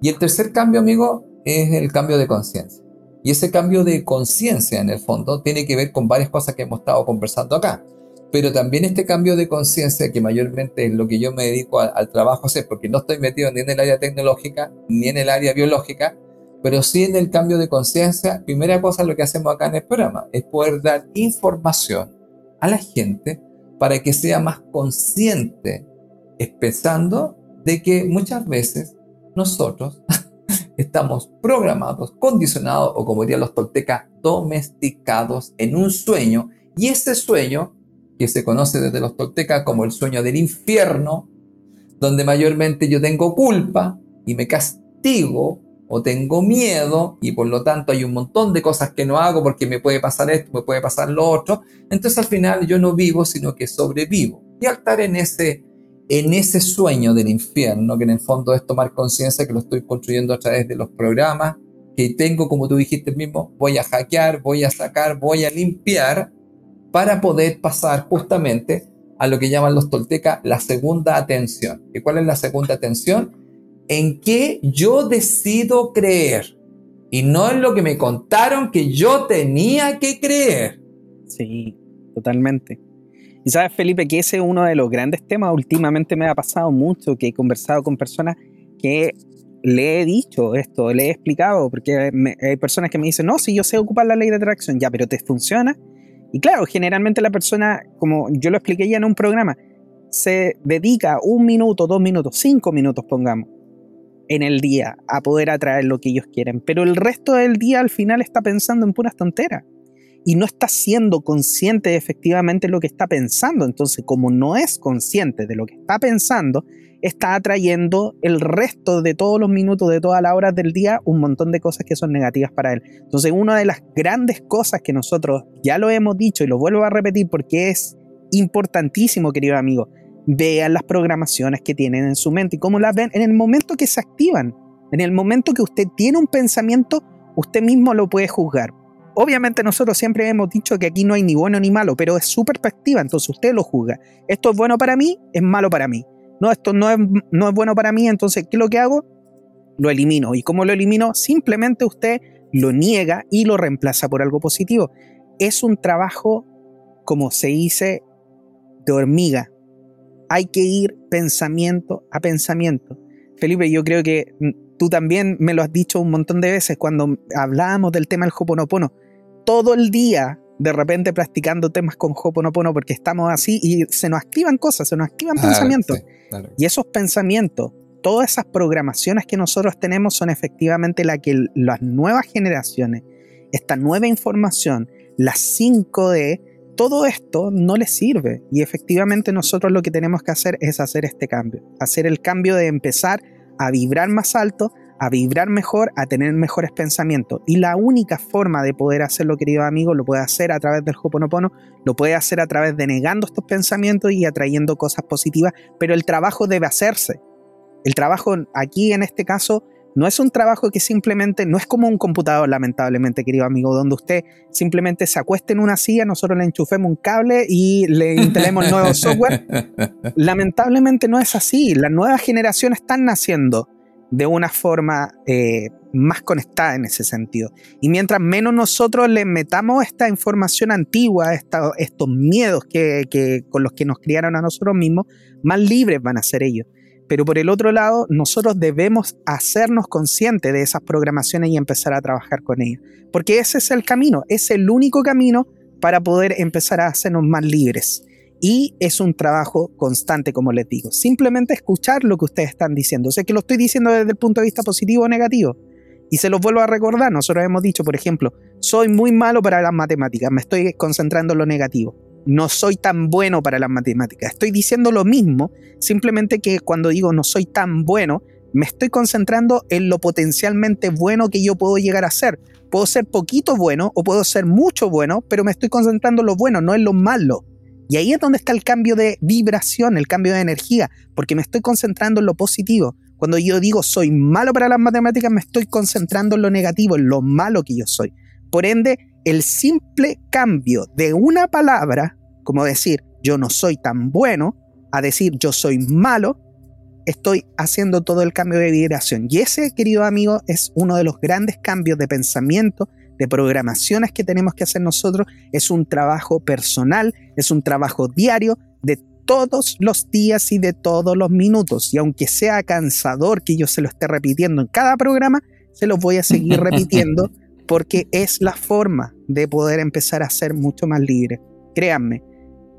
Speaker 2: Y el tercer cambio, amigo, es el cambio de conciencia. Y ese cambio de conciencia, en el fondo, tiene que ver con varias cosas que hemos estado conversando acá. Pero también este cambio de conciencia, que mayormente es lo que yo me dedico al trabajo a hacer, porque no estoy metido ni en el área tecnológica ni en el área biológica, pero sí en el cambio de conciencia, primera cosa lo que hacemos acá en el programa es poder dar información a la gente para que sea más consciente, pensando de que muchas veces nosotros estamos programados, condicionados o como dirían los toltecas, domesticados en un sueño y ese sueño, que se conoce desde los toltecas como el sueño del infierno, donde mayormente yo tengo culpa y me castigo o tengo miedo y por lo tanto hay un montón de cosas que no hago porque me puede pasar esto, me puede pasar lo otro. Entonces al final yo no vivo, sino que sobrevivo. Y al estar en ese, en ese sueño del infierno, que en el fondo es tomar conciencia que lo estoy construyendo a través de los programas que tengo, como tú dijiste mismo, voy a hackear, voy a sacar, voy a limpiar para poder pasar justamente a lo que llaman los toltecas la segunda atención. ¿Y cuál es la segunda atención? en qué yo decido creer y no en lo que me contaron que yo tenía que creer.
Speaker 1: Sí, totalmente. Y sabes, Felipe, que ese es uno de los grandes temas. Últimamente me ha pasado mucho que he conversado con personas que le he dicho esto, le he explicado, porque hay personas que me dicen, no, si yo sé ocupar la ley de atracción, ya, pero ¿te funciona? Y claro, generalmente la persona, como yo lo expliqué ya en un programa, se dedica un minuto, dos minutos, cinco minutos, pongamos, en el día a poder atraer lo que ellos quieren, pero el resto del día al final está pensando en puras tonteras y no está siendo consciente de efectivamente lo que está pensando. Entonces, como no es consciente de lo que está pensando, está atrayendo el resto de todos los minutos, de todas las horas del día, un montón de cosas que son negativas para él. Entonces, una de las grandes cosas que nosotros ya lo hemos dicho y lo vuelvo a repetir porque es importantísimo, querido amigo, vean las programaciones que tienen en su mente y cómo las ven en el momento que se activan. En el momento que usted tiene un pensamiento, usted mismo lo puede juzgar. Obviamente nosotros siempre hemos dicho que aquí no hay ni bueno ni malo, pero es su perspectiva, entonces usted lo juzga. Esto es bueno para mí, es malo para mí. No, esto no es, no es bueno para mí, entonces ¿qué es lo que hago? Lo elimino. ¿Y cómo lo elimino? Simplemente usted lo niega y lo reemplaza por algo positivo. Es un trabajo, como se dice, de hormiga hay que ir pensamiento a pensamiento. Felipe, yo creo que tú también me lo has dicho un montón de veces cuando hablábamos del tema del Hoponopono. Todo el día, de repente, practicando temas con Hoponopono porque estamos así y se nos activan cosas, se nos activan pensamientos. Y esos pensamientos, todas esas programaciones que nosotros tenemos son efectivamente la que las nuevas generaciones, esta nueva información, las 5D, todo esto no les sirve y efectivamente nosotros lo que tenemos que hacer es hacer este cambio, hacer el cambio de empezar a vibrar más alto, a vibrar mejor, a tener mejores pensamientos. Y la única forma de poder hacerlo, querido amigo, lo puede hacer a través del Hoponopono, lo puede hacer a través de negando estos pensamientos y atrayendo cosas positivas, pero el trabajo debe hacerse. El trabajo aquí en este caso no es un trabajo que simplemente, no es como un computador, lamentablemente, querido amigo, donde usted simplemente se acueste en una silla, nosotros le enchufemos un cable y le instalemos nuevo software. Lamentablemente no es así. Las nuevas generaciones están naciendo de una forma eh, más conectada en ese sentido. Y mientras menos nosotros le metamos esta información antigua, estos miedos que, con los que nos criaron a nosotros mismos, más libres van a ser ellos. Pero por el otro lado, nosotros debemos hacernos conscientes de esas programaciones y empezar a trabajar con ellas. Porque ese es el camino, es el único camino para poder empezar a hacernos más libres. Y es un trabajo constante, como les digo. Simplemente escuchar lo que ustedes están diciendo. O sea que lo estoy diciendo desde el punto de vista positivo o negativo. Y se los vuelvo a recordar, nosotros hemos dicho, por ejemplo, soy muy malo para las matemáticas, me estoy concentrando en lo negativo no soy tan bueno para las matemáticas. Estoy diciendo lo mismo, simplemente que cuando digo no soy tan bueno, me estoy concentrando en lo potencialmente bueno que yo puedo llegar a ser. Puedo ser poquito bueno o puedo ser mucho bueno, pero me estoy concentrando en lo bueno, no en lo malo. Y ahí es donde está el cambio de vibración, el cambio de energía, porque me estoy concentrando en lo positivo. Cuando yo digo soy malo para las matemáticas, me estoy concentrando en lo negativo, en lo malo que yo soy. Por ende, el simple cambio de una palabra como decir yo no soy tan bueno a decir yo soy malo, estoy haciendo todo el cambio de vibración. Y ese, querido amigo, es uno de los grandes cambios de pensamiento, de programaciones que tenemos que hacer nosotros, es un trabajo personal, es un trabajo diario de todos los días y de todos los minutos. Y aunque sea cansador que yo se lo esté repitiendo en cada programa, se los voy a seguir repitiendo porque es la forma de poder empezar a ser mucho más libre. Créanme,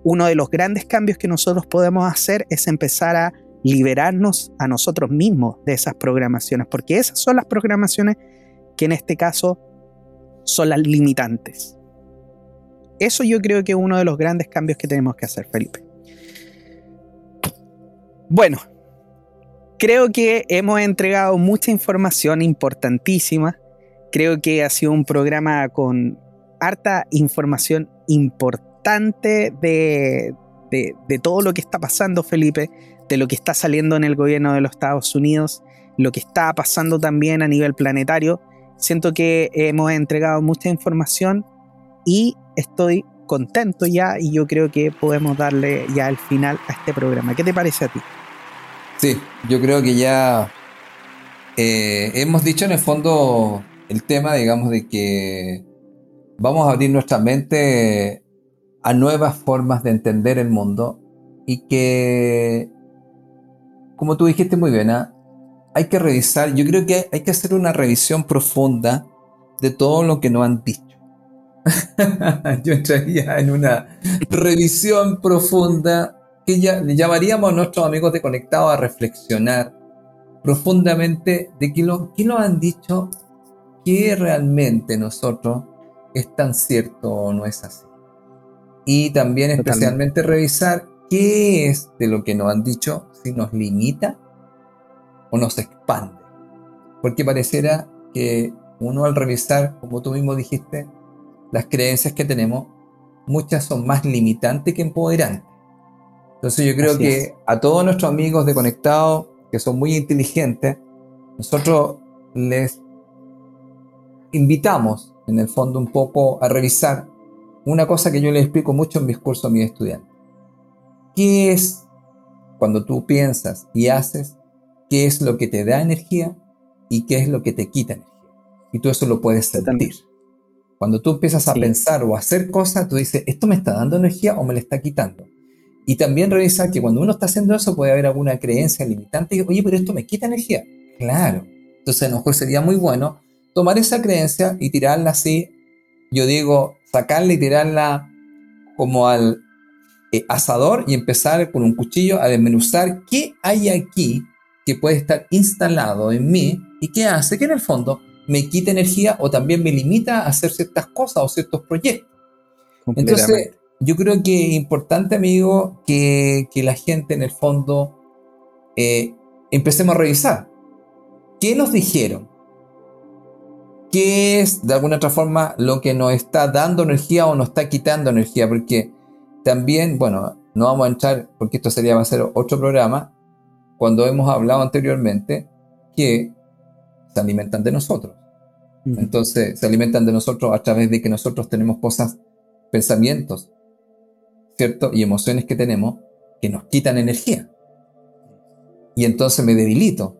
Speaker 1: uno de los grandes cambios que nosotros podemos hacer es empezar a liberarnos a nosotros mismos de esas programaciones, porque esas son las programaciones que en este caso son las limitantes. Eso yo creo que es uno de los grandes cambios que tenemos que hacer, Felipe. Bueno, creo que hemos entregado mucha información importantísima. Creo que ha sido un programa con harta información importante de, de, todo lo que está pasando, Felipe, de lo que está saliendo en el gobierno de los Estados Unidos, lo que está pasando también a nivel planetario. Siento que hemos entregado mucha información y estoy contento ya y yo creo que podemos darle ya el final a este programa. ¿Qué te parece a ti?
Speaker 2: Sí, yo creo que ya eh, hemos dicho en el fondo el tema, digamos, de que vamos a abrir nuestra mente a nuevas formas de entender el mundo y que como tú dijiste muy bien, ¿ah? Hay que revisar, yo creo que hay que hacer una revisión profunda de todo lo que nos han dicho. yo entraría en una revisión profunda que ya, llamaríamos a nuestros amigos de Conectado a reflexionar profundamente de qué, lo, qué nos han dicho, que realmente nosotros es tan cierto o no es así. Y también especialmente revisar qué es de lo que nos han dicho si nos limita o nos expande. Porque pareciera que uno al revisar, como tú mismo dijiste, las creencias que tenemos, muchas son más limitantes que empoderantes. Entonces yo creo que a todos nuestros amigos de Conectado, que son muy inteligentes, nosotros les invitamos en el fondo un poco a revisar una cosa que yo les explico mucho en mis cursos a mis estudiantes. ¿Qué es cuando tú piensas y haces qué es lo que te da energía y qué es lo que te quita energía. Y tú eso lo puedes sentir. Cuando tú empiezas a pensar o a hacer cosas, tú dices, ¿esto me está dando energía o me le está quitando? Y también revisar que cuando uno está haciendo eso puede haber alguna creencia limitante y, oye, pero esto me quita energía. Claro. Entonces a lo mejor sería muy bueno tomar esa creencia y tirarla así, yo digo, sacarla y tirarla como al eh, asador y empezar con un cuchillo a desmenuzar qué hay aquí que puede estar instalado en mí y qué hace que en el fondo me quite energía o también me limita a hacer ciertas cosas o ciertos proyectos. Entonces, yo creo que es importante, amigo, que, la gente en el fondo eh, empecemos a revisar. ¿Qué nos dijeron? ¿Qué es de alguna otra forma lo que nos está dando energía o nos está quitando energía? Porque también, bueno, no vamos a entrar, porque esto sería va a ser otro programa, cuando hemos hablado anteriormente que se alimentan de nosotros. Entonces, se alimentan de nosotros a través de que nosotros tenemos cosas, pensamientos, ¿cierto? Y emociones que tenemos que nos quitan energía. Y entonces me debilito.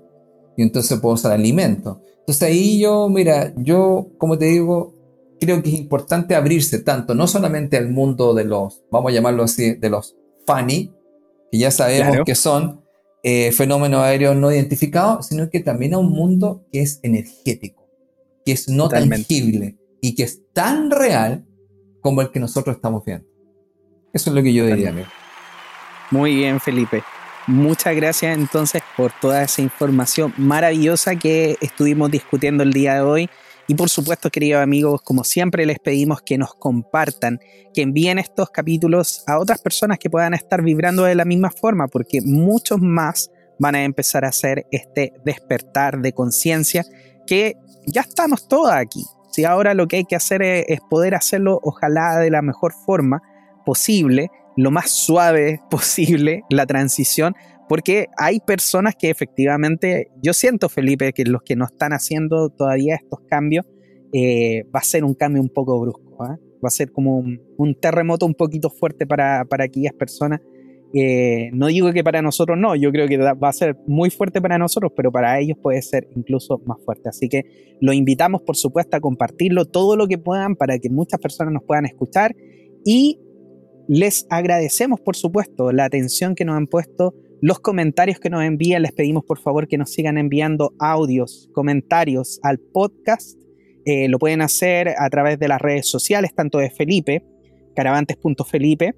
Speaker 2: Y entonces puedo usar alimento. Entonces ahí yo, mira, yo, como te digo, creo que es importante abrirse tanto, no solamente al mundo de los, vamos a llamarlo así, de los funny, que ya sabemos que son eh, fenómenos aéreos no identificados, sino que también a un mundo que es energético, que es no tangible y que es tan real como el que nosotros estamos viendo. Eso es lo que yo diría, amigo.
Speaker 1: Muy bien, Felipe. Muchas gracias entonces por toda esa información maravillosa que estuvimos discutiendo el día de hoy. Y por supuesto, queridos amigos, como siempre les pedimos que nos compartan, que envíen estos capítulos a otras personas que puedan estar vibrando de la misma forma, porque muchos más van a empezar a hacer este despertar de conciencia que ya estamos todos aquí. Si ahora lo que hay que hacer es, poder hacerlo, ojalá de la mejor forma posible, lo más suave posible, la transición, porque hay personas que efectivamente, yo siento, Felipe, que los que no están haciendo todavía estos cambios, eh, va a ser un cambio un poco brusco, ¿ah? va a ser como un, terremoto un poquito fuerte para, aquellas personas Eh, no digo que para nosotros no, yo creo que va a ser muy fuerte para nosotros, pero para ellos puede ser incluso más fuerte. Así que los invitamos, por supuesto, a compartirlo todo lo que puedan para que muchas personas nos puedan escuchar y les agradecemos, por supuesto, la atención que nos han puesto, los comentarios que nos envían. Les pedimos, por favor, que nos sigan enviando audios, comentarios al podcast. Eh, lo pueden hacer a través de las redes sociales, tanto de Felipe, caravantes.felipe,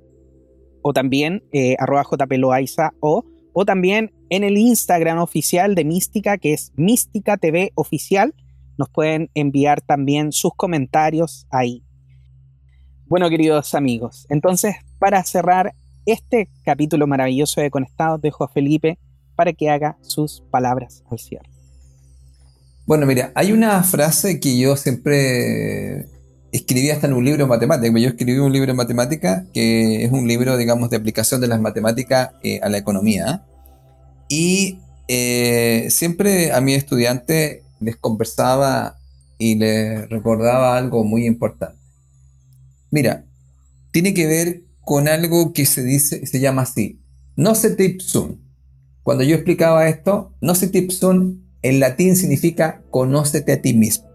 Speaker 1: o también eh, arroba jploaiza o, o también en el Instagram oficial de Mística, que es Mística TV Oficial. Nos pueden enviar también sus comentarios ahí. Bueno, queridos amigos, entonces para cerrar este capítulo maravilloso de Conectados, dejo a Felipe para que haga sus palabras al cierre.
Speaker 2: Bueno, mira, hay una frase que yo siempre escribí hasta en un libro de matemáticas. Yo escribí un libro de matemáticas que es un libro, digamos, de aplicación de las matemáticas eh, a la economía. Y eh, siempre a mis estudiantes les conversaba y les recordaba algo muy importante. Mira, tiene que ver con algo que se dice, se llama así, no se tipsun. Cuando yo explicaba esto, no se tipsun en latín significa conócete a ti mismo.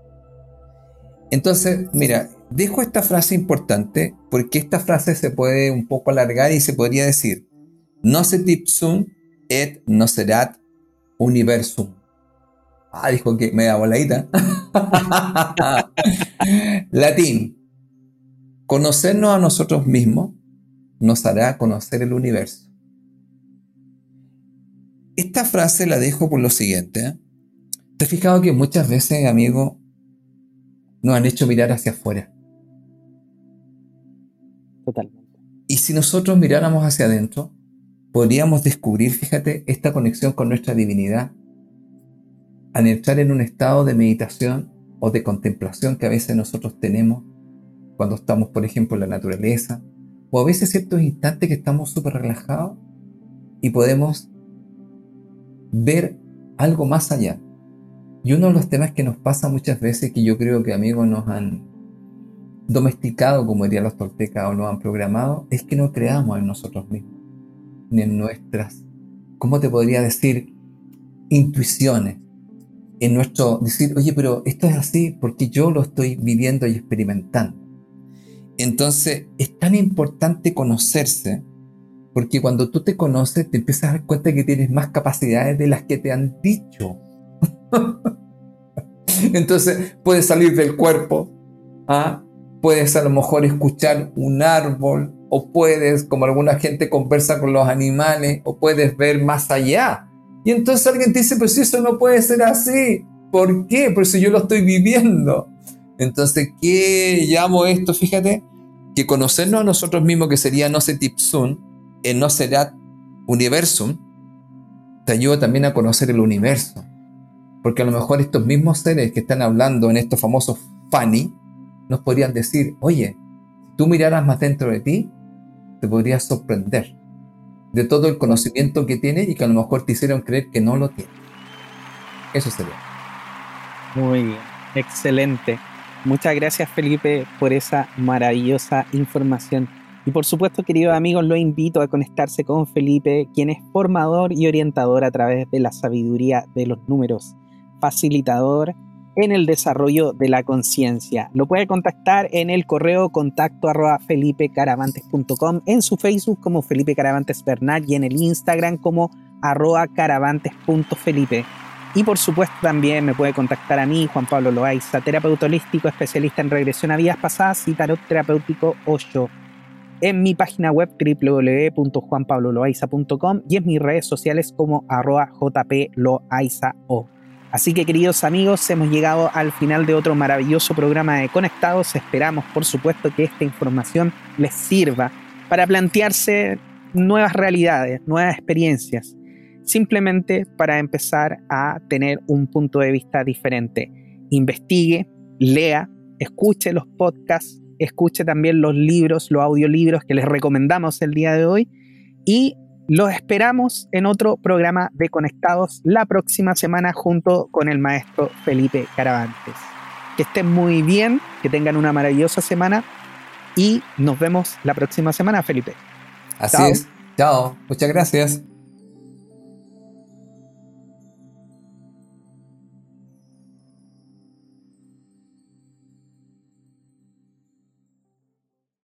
Speaker 2: Entonces, mira, dejo esta frase importante porque esta frase se puede un poco alargar y se podría decir, no se tipsum et no serat universum. Ah, dijo que me da voladita. Latín. Conocernos a nosotros mismos nos hará conocer el universo. Esta frase la dejo por lo siguiente. ¿eh? ¿Te has fijado que muchas veces, amigo, nos han hecho mirar hacia afuera.
Speaker 1: Totalmente.
Speaker 2: Y si nosotros miráramos hacia adentro, podríamos descubrir, fíjate, esta conexión con nuestra divinidad al entrar en un estado de meditación o de contemplación que a veces nosotros tenemos cuando estamos, por ejemplo, en la naturaleza, o a veces ciertos instantes que estamos súper relajados y podemos ver algo más allá. Y uno de los temas que nos pasa muchas veces, que yo creo que amigos nos han domesticado, como dirían los toltecas, o nos han programado, es que no creamos en nosotros mismos, ni en nuestras, ¿cómo te podría decir? Intuiciones. En nuestro decir, oye, pero esto es así porque yo lo estoy viviendo y experimentando. Entonces, es tan importante conocerse, porque cuando tú te conoces, te empiezas a dar cuenta que tienes más capacidades de las que te han dicho. Entonces puedes salir del cuerpo, ¿ah? puedes a lo mejor escuchar un árbol, o puedes, como alguna gente conversa con los animales, o puedes ver más allá. Y entonces alguien te dice, pues si eso no puede ser así, ¿por qué? Por si yo lo estoy viviendo. Entonces, ¿qué llamo esto? Fíjate, que conocernos a nosotros mismos, que sería no se tipsun, en no será universum, te ayuda también a conocer el universo. Porque a lo mejor estos mismos seres que están hablando en estos famosos Fanny nos podrían decir, oye, si tú miraras más dentro de ti, te podrías sorprender de todo el conocimiento que tienes y que a lo mejor te hicieron creer que no lo tienes. Eso sería.
Speaker 1: Muy excelente. Muchas gracias Felipe por esa maravillosa información. Y por supuesto, queridos amigos, lo invito a conectarse con Felipe, quien es formador y orientador a través de la sabiduría de los números facilitador en el desarrollo de la conciencia. Lo puede contactar en el correo contacto arroba felipecaravantes.com, en su Facebook como Felipe Caravantes Bernal y en el Instagram como arroba caravantes.felipe. Y por supuesto también me puede contactar a mí, Juan Pablo Loaiza, terapeuta holístico, especialista en regresión a vidas pasadas y tarot terapéutico 8 en mi página web www.juanpabloloaiza.com y en mis redes sociales como arroba jploaizao. Así que queridos amigos, hemos llegado al final de otro maravilloso programa de Conectados. Esperamos, por supuesto, que esta información les sirva para plantearse nuevas realidades, nuevas experiencias, simplemente para empezar a tener un punto de vista diferente. Investigue, lea, escuche los podcasts, escuche también los libros, los audiolibros que les recomendamos el día de hoy y los esperamos en otro programa de Conectados la próxima semana junto con el maestro Felipe Caravantes. Que estén muy bien, que tengan una maravillosa semana y nos vemos la próxima semana, Felipe.
Speaker 2: Así es. Chao, muchas gracias.